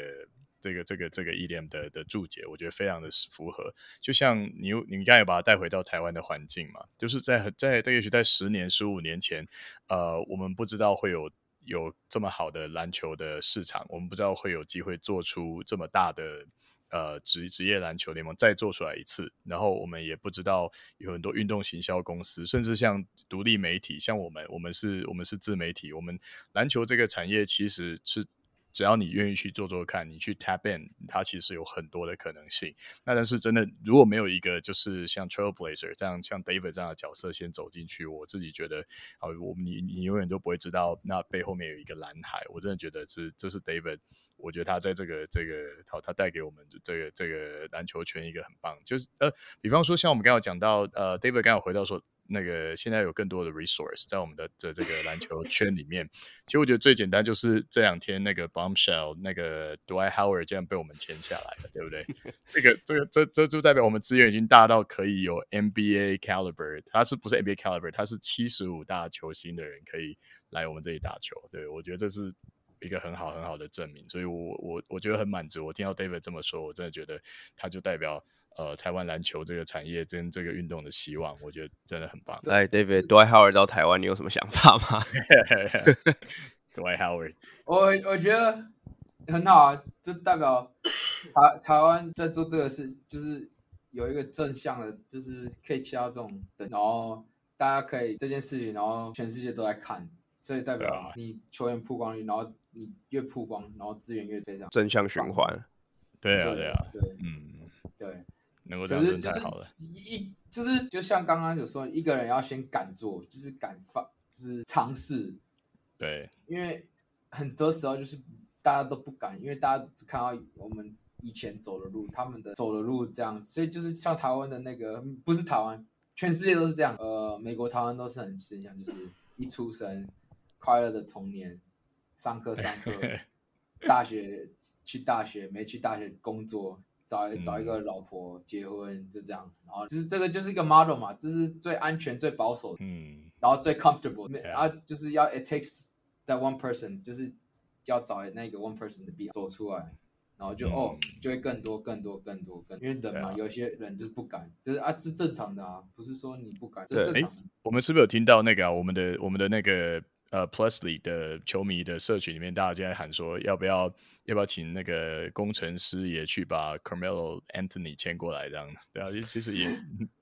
这个这个这个 EDM 的的注解，我觉得非常的符合。就像你你刚才把它带回到台湾的环境嘛，就是在在在也许在十年、十五年前，呃，我们不知道会有有这么好的篮球的市场，我们不知道会有机会做出这么大的呃职职业篮球联盟再做出来一次，然后我们也不知道有很多运动行销公司，甚至像独立媒体，像我们，我们是我们是自媒体，我们篮球这个产业其实是。只要你愿意去做做看，你去 tap in，它其实有很多的可能性。那但是真的，如果没有一个就是像 Trailblazer 这样，像 David 这样的角色先走进去，我自己觉得啊，我你你永远都不会知道那背后面有一个蓝海。我真的觉得是这是 David，我觉得他在这个这个好，他带给我们这个这个篮球圈一个很棒，就是呃，比方说像我们刚刚讲到呃，David 刚刚回到说。那个现在有更多的 resource 在我们的这这个篮球圈里面，其实我觉得最简单就是这两天那个 bombshell 那个 Dwight Howard 这样被我们签下来了，对不对？这个这个这这就代表我们资源已经大到可以有 NBA caliber，他是不是 NBA caliber？他是七十五大球星的人可以来我们这里打球，对，我觉得这是一个很好很好的证明，所以我我我觉得很满足。我听到 David 这么说，我真的觉得他就代表。呃，台湾篮球这个产业跟这个运动的希望，我觉得真的很棒。来，David，Dwight Howard 到台湾，你有什么想法吗？Dwight Howard，我我觉得很好啊，这代表台台湾在做这个事，就是有一个正向的，就是可以切到这种，然后大家可以这件事情，然后全世界都在看，所以代表你球员曝光率，然后你越曝光，然后资源越非常正向循环。对啊，对啊，对，嗯，对。能够这样太好了。就是一就是就像刚刚有说，一个人要先敢做，就是敢放，就是尝试。对，因为很多时候就是大家都不敢，因为大家只看到我们以前走的路，他们的走的路这样，所以就是像台湾的那个，不是台湾，全世界都是这样。呃，美国、台湾都是很现象，就是一出生，快乐的童年，上课上课，大学去大学，没去大学工作，找找一个老婆、嗯、结婚，就这样。然后其实这个就是一个 model 嘛，这是最安全、最保守的，嗯，然后最 comfortable，然后就是要 it takes that one person，就是要找那个 one person 的必要。走出来。然后就、嗯、哦，就会更多、更多、更多、更多，因为人嘛，啊、有些人就是不敢，就是啊，是正常的啊，不是说你不敢，这是正常的。我们是不是有听到那个、啊、我们的我们的那个呃 Plusly 的球迷的社群里面，大家就在喊说，要不要要不要请那个工程师也去把 Carmelo Anthony 签过来这样？对啊，其实也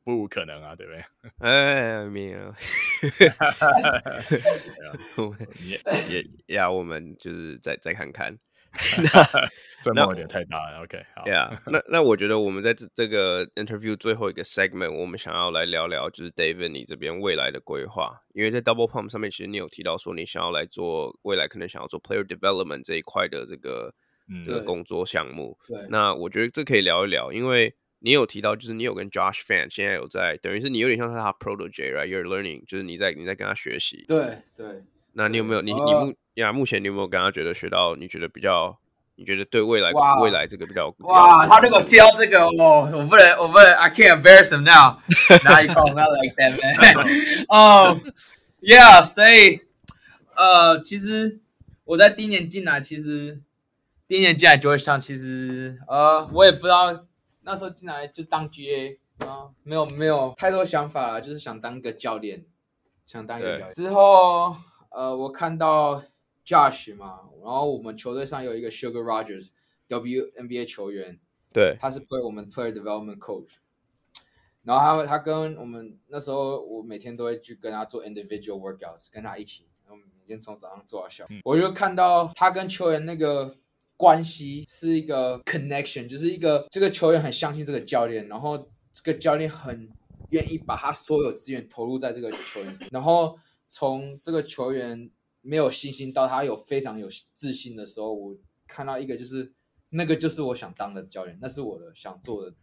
不无可能啊，对不对？哎，没有，也也 呀，我们就是再再看看。这梦有点太大了。OK，好。Yeah，那那我觉得我们在这这个 interview 最后一个 segment，我们想要来聊聊，就是 David 你这边未来的规划。因为在 Double Pump 上面，其实你有提到说你想要来做未来可能想要做 player development 这一块的这个、嗯、这个工作项目。对。那我觉得这可以聊一聊，因为你有提到，就是你有跟 Josh Fan 现在有在，等于是你有点像是他 protege，right？You're learning，就是你在你在跟他学习。对对。那你有没有你你目呀？目前你有没有跟他觉得学到？你觉得比较？你觉得对未来未来这个比较哇？他如果教这个哦，我不能我不能，I can't embarrass him now. Now you call me like that, man. 哦，Yeah，所以呃，其实我在第一年进来，其实第一年进来就会想，其实呃，我也不知道那时候进来就当 GA 啊，没有没有太多想法了，就是想当个教练，想当一个教练。之后呃，我看到。Josh 嘛，然后我们球队上有一个 Sugar Rogers，WNBA 球员，对，他是 play 我们 Player Development Coach，然后他他跟我们那时候我每天都会去跟他做 Individual Workouts，跟他一起，然后每天从早上做到下午，嗯、我就看到他跟球员那个关系是一个 connection，就是一个这个球员很相信这个教练，然后这个教练很愿意把他所有资源投入在这个球员身上，然后从这个球员。没有信心到他有非常有自信的时候，我看到一个就是那个就是我想当的教练，那是我的想做的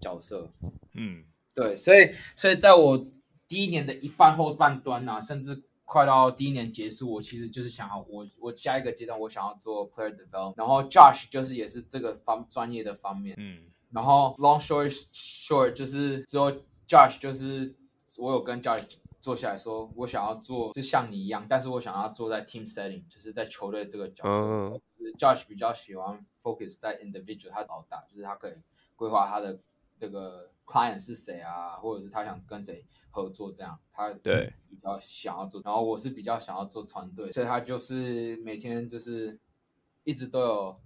角色。嗯，对，所以所以在我第一年的一半后半端啊，甚至快到第一年结束，我其实就是想好我我下一个阶段我想要做 player development，然后 Josh 就是也是这个方专业的方面。嗯，然后 long short short 就是之后 Josh 就是我有跟 Josh。坐下来说，我想要做，就像你一样，但是我想要坐在 team setting，就是在球队这个角色。Uh. 就是 Josh 比较喜欢 focus 在 individual，他老大，就是他可以规划他的这个 client 是谁啊，或者是他想跟谁合作这样。他对比较想要做，然后我是比较想要做团队，所以他就是每天就是一直都有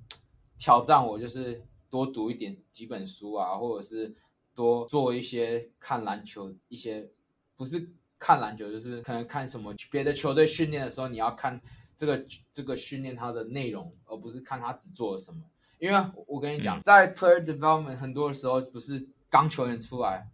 挑战我，就是多读一点几本书啊，或者是多做一些看篮球一些不是。看篮球就是可能看什么别的球队训练的时候，你要看这个这个训练它的内容，而不是看他只做了什么。因为我跟你讲，在 player development 很多的时候不是刚球员出来，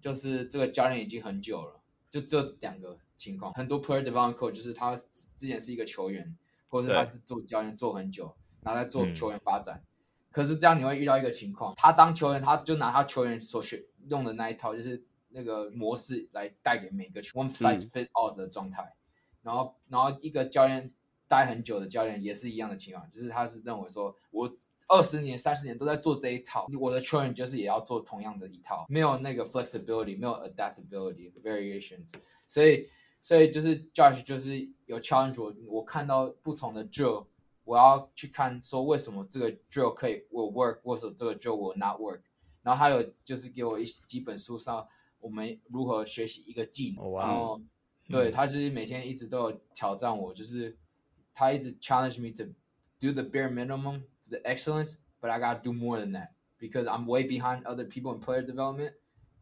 就是这个教练已经很久了，就这两个情况。很多 player development coach 就是他之前是一个球员，或者是他是做教练做很久，然后在做球员发展。可是这样你会遇到一个情况，他当球员他就拿他球员所学用的那一套，就是。那个模式来带给每个 one size fit all 的状态，然后然后一个教练待很久的教练也是一样的情况，就是他是认为说，我二十年三十年都在做这一套，我的球员就是也要做同样的一套，没有那个 flexibility，没有 adaptability variations，所以所以就是 Josh 就是有 challenge 我，我看到不同的 drill，我要去看说为什么这个 drill 可以 will work，或者这个 drill will not work，然后还有就是给我一几本书上。我们如何学习一个技能？Oh. 然后，对、嗯、他就是每天一直都有挑战我，就是他一直 challenge me to do the bare minimum, the excellence, but I gotta do more than that because I'm way behind other people in player development,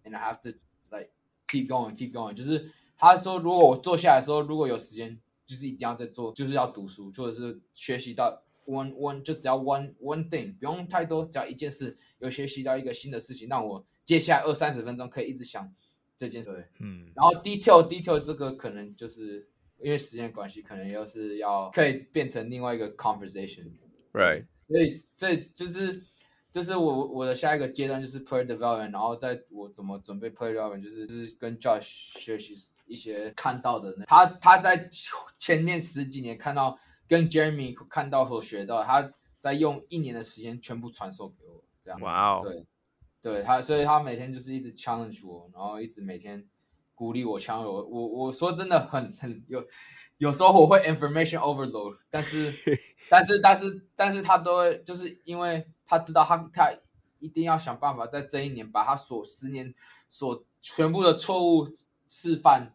and I have to like keep going, keep going。就是他说，如果我坐下来的时候，如果有时间，就是一定要在做，就是要读书，或者是学习到 one one，就只要 one one thing，不用太多，只要一件事，有学习到一个新的事情，让我。接下来二三十分钟可以一直想这件事，嗯，然后 detail detail 这个可能就是因为时间关系，可能又是要可以变成另外一个 conversation，right？所以这就是这是我我的下一个阶段，就是 player development，然后在我怎么准备 player development，就是就是跟 Josh 学习一些看到的那他他在前面十几年看到跟 Jeremy 看到所学到，他在用一年的时间全部传授给我，这样。哇哦，对，对他，所以他每天就是一直 challenge 我，然后一直每天鼓励我，challenge 我。我我说真的很很有，有时候我会 information overload，但是 但是但是但是他都会就是因为。他知道他他一定要想办法在这一年把他所十年所全部的错误示范，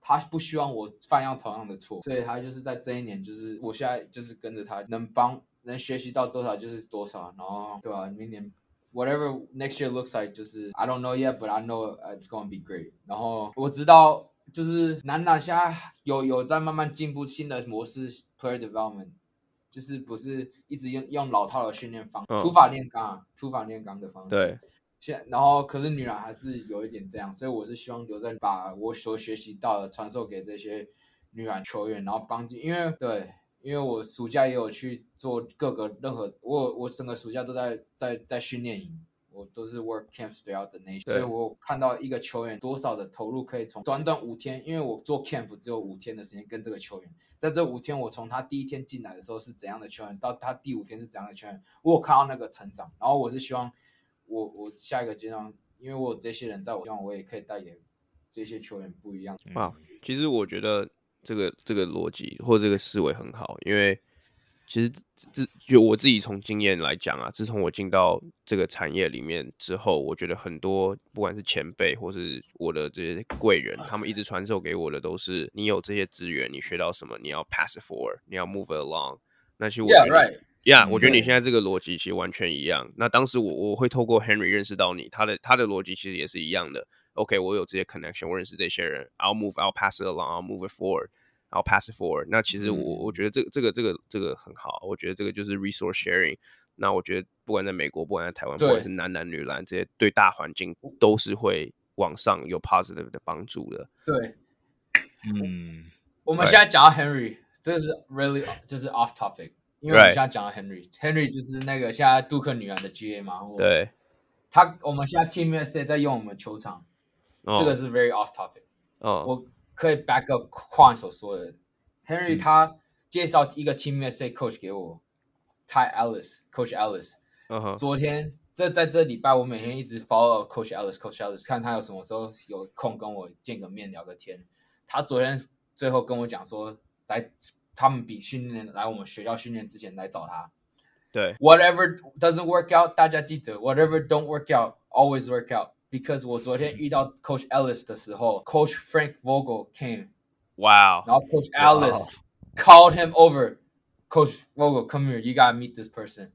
他不希望我犯样同样的错，所以他就是在这一年，就是我现在就是跟着他，能帮能学习到多少就是多少，然后对吧、啊？明年 whatever next year looks like，就是 I don't know yet，but I know it's gonna be great。然后我知道就是男篮现在有有在慢慢进步新的模式 player development。就是不是一直用用老套的训练方，土法炼钢啊，土法炼钢的方式。对，现然后可是女篮还是有一点这样，所以我是希望留在把我所学习到的传授给这些女篮球员，然后帮助，因为对，因为我暑假也有去做各个任何，我我整个暑假都在在在训练营。我都是 work camps throughout the nation，所以我看到一个球员多少的投入可以从短短五天，因为我做 camp 只有五天的时间跟这个球员，在这五天我从他第一天进来的时候是怎样的球员，到他第五天是怎样的球员，我有看到那个成长，然后我是希望我我下一个阶段，因为我有这些人在我，希望我也可以带给这些球员不一样。哇，其实我觉得这个这个逻辑或这个思维很好，因为。其实，自就我自己从经验来讲啊，自从我进到这个产业里面之后，我觉得很多不管是前辈或是我的这些贵人，他们一直传授给我的都是：你有这些资源，你学到什么，你要 pass it forward，你要 move it along。那其实我觉得 Yeah, right. Yeah, 我觉得你现在这个逻辑其实完全一样。那当时我我会透过 Henry 认识到你，他的他的逻辑其实也是一样的。OK，我有这些 connection，我认识这些人，I'll move，I'll pass it along，I'll move it forward，I'll pass it forward。那其实我我觉得这个这个这个这个很好，我觉得这个就是 resource sharing。那我觉得不管在美国，不管在台湾，不管是男男女篮，这些对大环境都是会往上有 positive 的帮助的。对，嗯，我们现在讲到 Henry，这个是 really 就是 off topic，因为我们现在讲到 Henry，Henry 就是那个现在杜克女篮的 GA 嘛。对，他我们现在 Team USA 在用我们球场，这个是 very off topic。哦，我。可以 back up 矿所说的，Henry 他介绍一个 Team USA coach 给我，Ty Ellis，Coach Ellis。Uh huh. 昨天这在这礼拜，我每天一直 follow Coach Ellis，Coach Ellis，看他有什么时候有空跟我见个面聊个天。他昨天最后跟我讲说，来他们比训练来我们学校训练之前来找他。对，Whatever doesn't work out，大家记得，Whatever don't work out，always work out。Because 我昨天遇到 Coach Ellis 的时候，Coach Frank Vogel came，哇，然后 Coach Ellis called him over，Coach Vogel，come here，you gotta meet this person。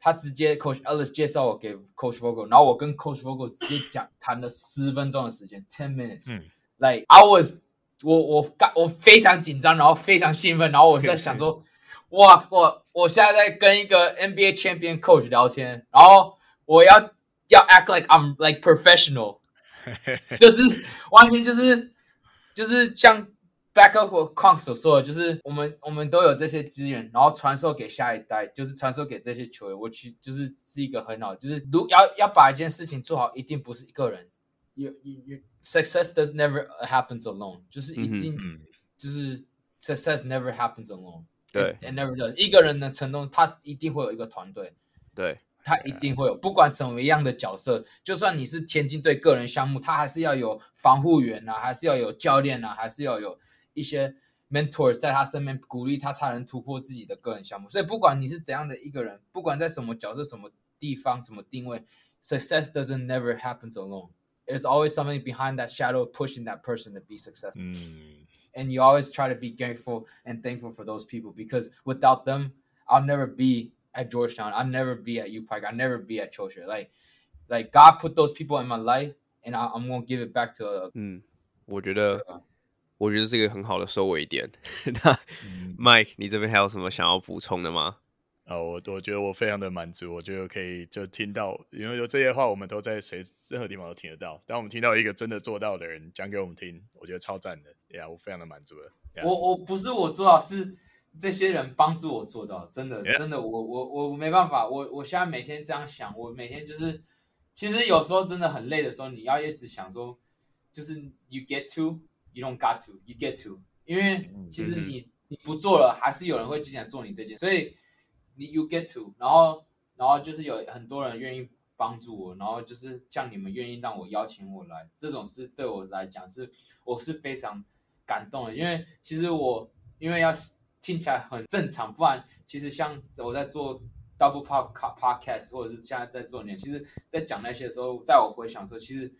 他直接 Coach Ellis 介绍我给 Coach Vogel，然后我跟 Coach Vogel 直接讲谈了十分钟的时间，ten minutes。嗯，like I was，我我我非常紧张，然后非常兴奋，然后我在想说，哇，我我现在在跟一个 NBA champion coach 聊天，然后我要。 要 act like I'm like professional，就是完全就是就是像 backup 或矿所说的，就是我们我们都有这些资源，然后传授给下一代，就是传授给这些球员。我去就是是一个很好，就是如要要把一件事情做好，一定不是一个人。You you you success does never happens alone，就是一定、嗯、就是 success never happens alone。对 it, it never does。一个人能成功，他一定会有一个团队。对。 他一定会有，不管什么样的角色，就算你是田径队个人项目，他还是要有防护员啊，还是要有教练啊，还是要有一些 mentors 在他身边鼓励他，才能突破自己的个人项目。所以，不管你是怎样的一个人，不管在什么角色、什么地方、什么定位，success doesn't never happens alone. There's always something behind that shadow pushing that person to be successful. Mm. And you always try to be grateful and thankful for those people because without them, I'll never be at Georgetown. I'll never be at U Park. I'll never be at Choshi. Like, like God put those people in my life, and I, am gonna give it back to. A, 嗯，我觉得，呃、我觉得这个很好的收尾点。那、嗯、Mike，你这边还有什么想要补充的吗？啊、哦，我我觉得我非常的满足。我觉得可以就听到，因为有这些话，我们都在谁任何地方都听得到。当我们听到一个真的做到的人讲给我们听，我觉得超赞的。呀、yeah，我非常的满足了。Yeah、我我不是我做到是。这些人帮助我做到，真的.真的，我我我没办法，我我现在每天这样想，我每天就是，其实有时候真的很累的时候，你要一直想说，就是 you get to you don't got to you get to，因为其实你、嗯、你不做了，还是有人会经常做你这件，所以你 you get to，然后然后就是有很多人愿意帮助我，然后就是像你们愿意让我邀请我来，这种事对我来讲是我是非常感动的，因为其实我因为要。听起来很正常，不然其实像我在做 Double Pop Podcast，或者是现在在做年，其实，在讲那些的时候，在我回想的时候，其实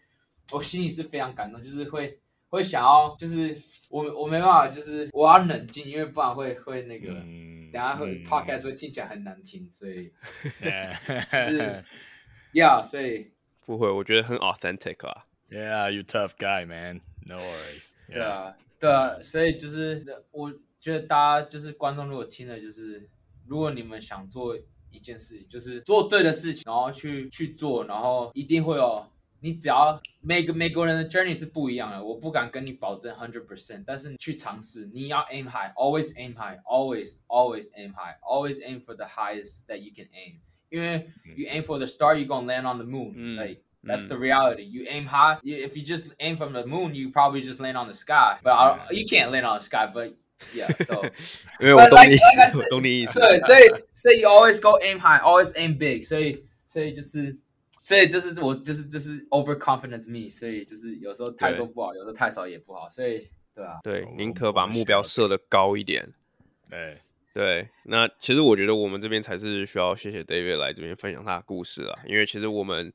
我心里是非常感动，就是会会想要，就是我我没办法，就是我要冷静，因为不然会会那个，嗯、等下会 Podcast 会听起来很难听，所以，是，Yeah，所以不会，我觉得很 authentic 啊，Yeah，you tough guy, man，no worries，对啊，对啊，所以就是我。觉得大家就是观众，如果听了，就是如果你们想做一件事情，就是做对的事情，然后去去做，然后一定会有。你只要每个每个人的 journey 是不一样的，我不敢跟你保证 hundred percent，但是你去尝试，你要 aim high，always aim high，always always aim high，always aim for the highest that you can aim。因为 you aim for the star, you gonna land on the moon，嗯，like that's the reality。You aim high, if you just aim from the moon, you probably just land on the sky。But I, you can't land on the sky, but Yeah, so 因为我懂你意思，我懂你意思。对，所以所以 you always go aim high, always aim big。所以所以就是，所以就是我就是就是 overconfidence me。所以就是有时候太多不好，有时候太少也不好。所以对啊，对，宁可把目标设得高一点。对对，那其实我觉得我们这边才是需要谢谢 David 来这边分享他的故事啊，因为其实我们。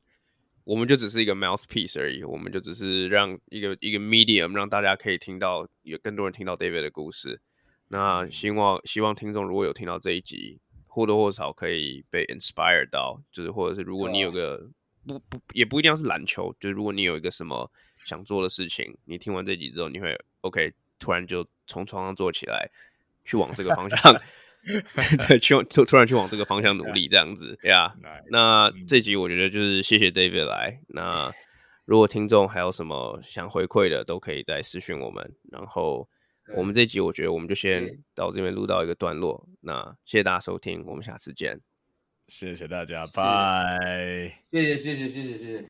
我们就只是一个 mouthpiece 而已，我们就只是让一个一个 medium 让大家可以听到，有更多人听到 David 的故事。那希望希望听众如果有听到这一集，或多或少可以被 inspired 到，就是或者是如果你有个不不也不一定要是篮球，就是如果你有一个什么想做的事情，你听完这集之后，你会 OK，突然就从床上坐起来，去往这个方向。对，去突突然去往这个方向努力，这样子，呀、yeah. Nice. 那这集我觉得就是谢谢 David 来。那如果听众还有什么想回馈的，都可以再私讯我们。然后我们这集我觉得我们就先到这边录到一个段落。那谢谢大家收听，我们下次见。谢谢大家，拜。谢谢谢谢谢谢谢谢。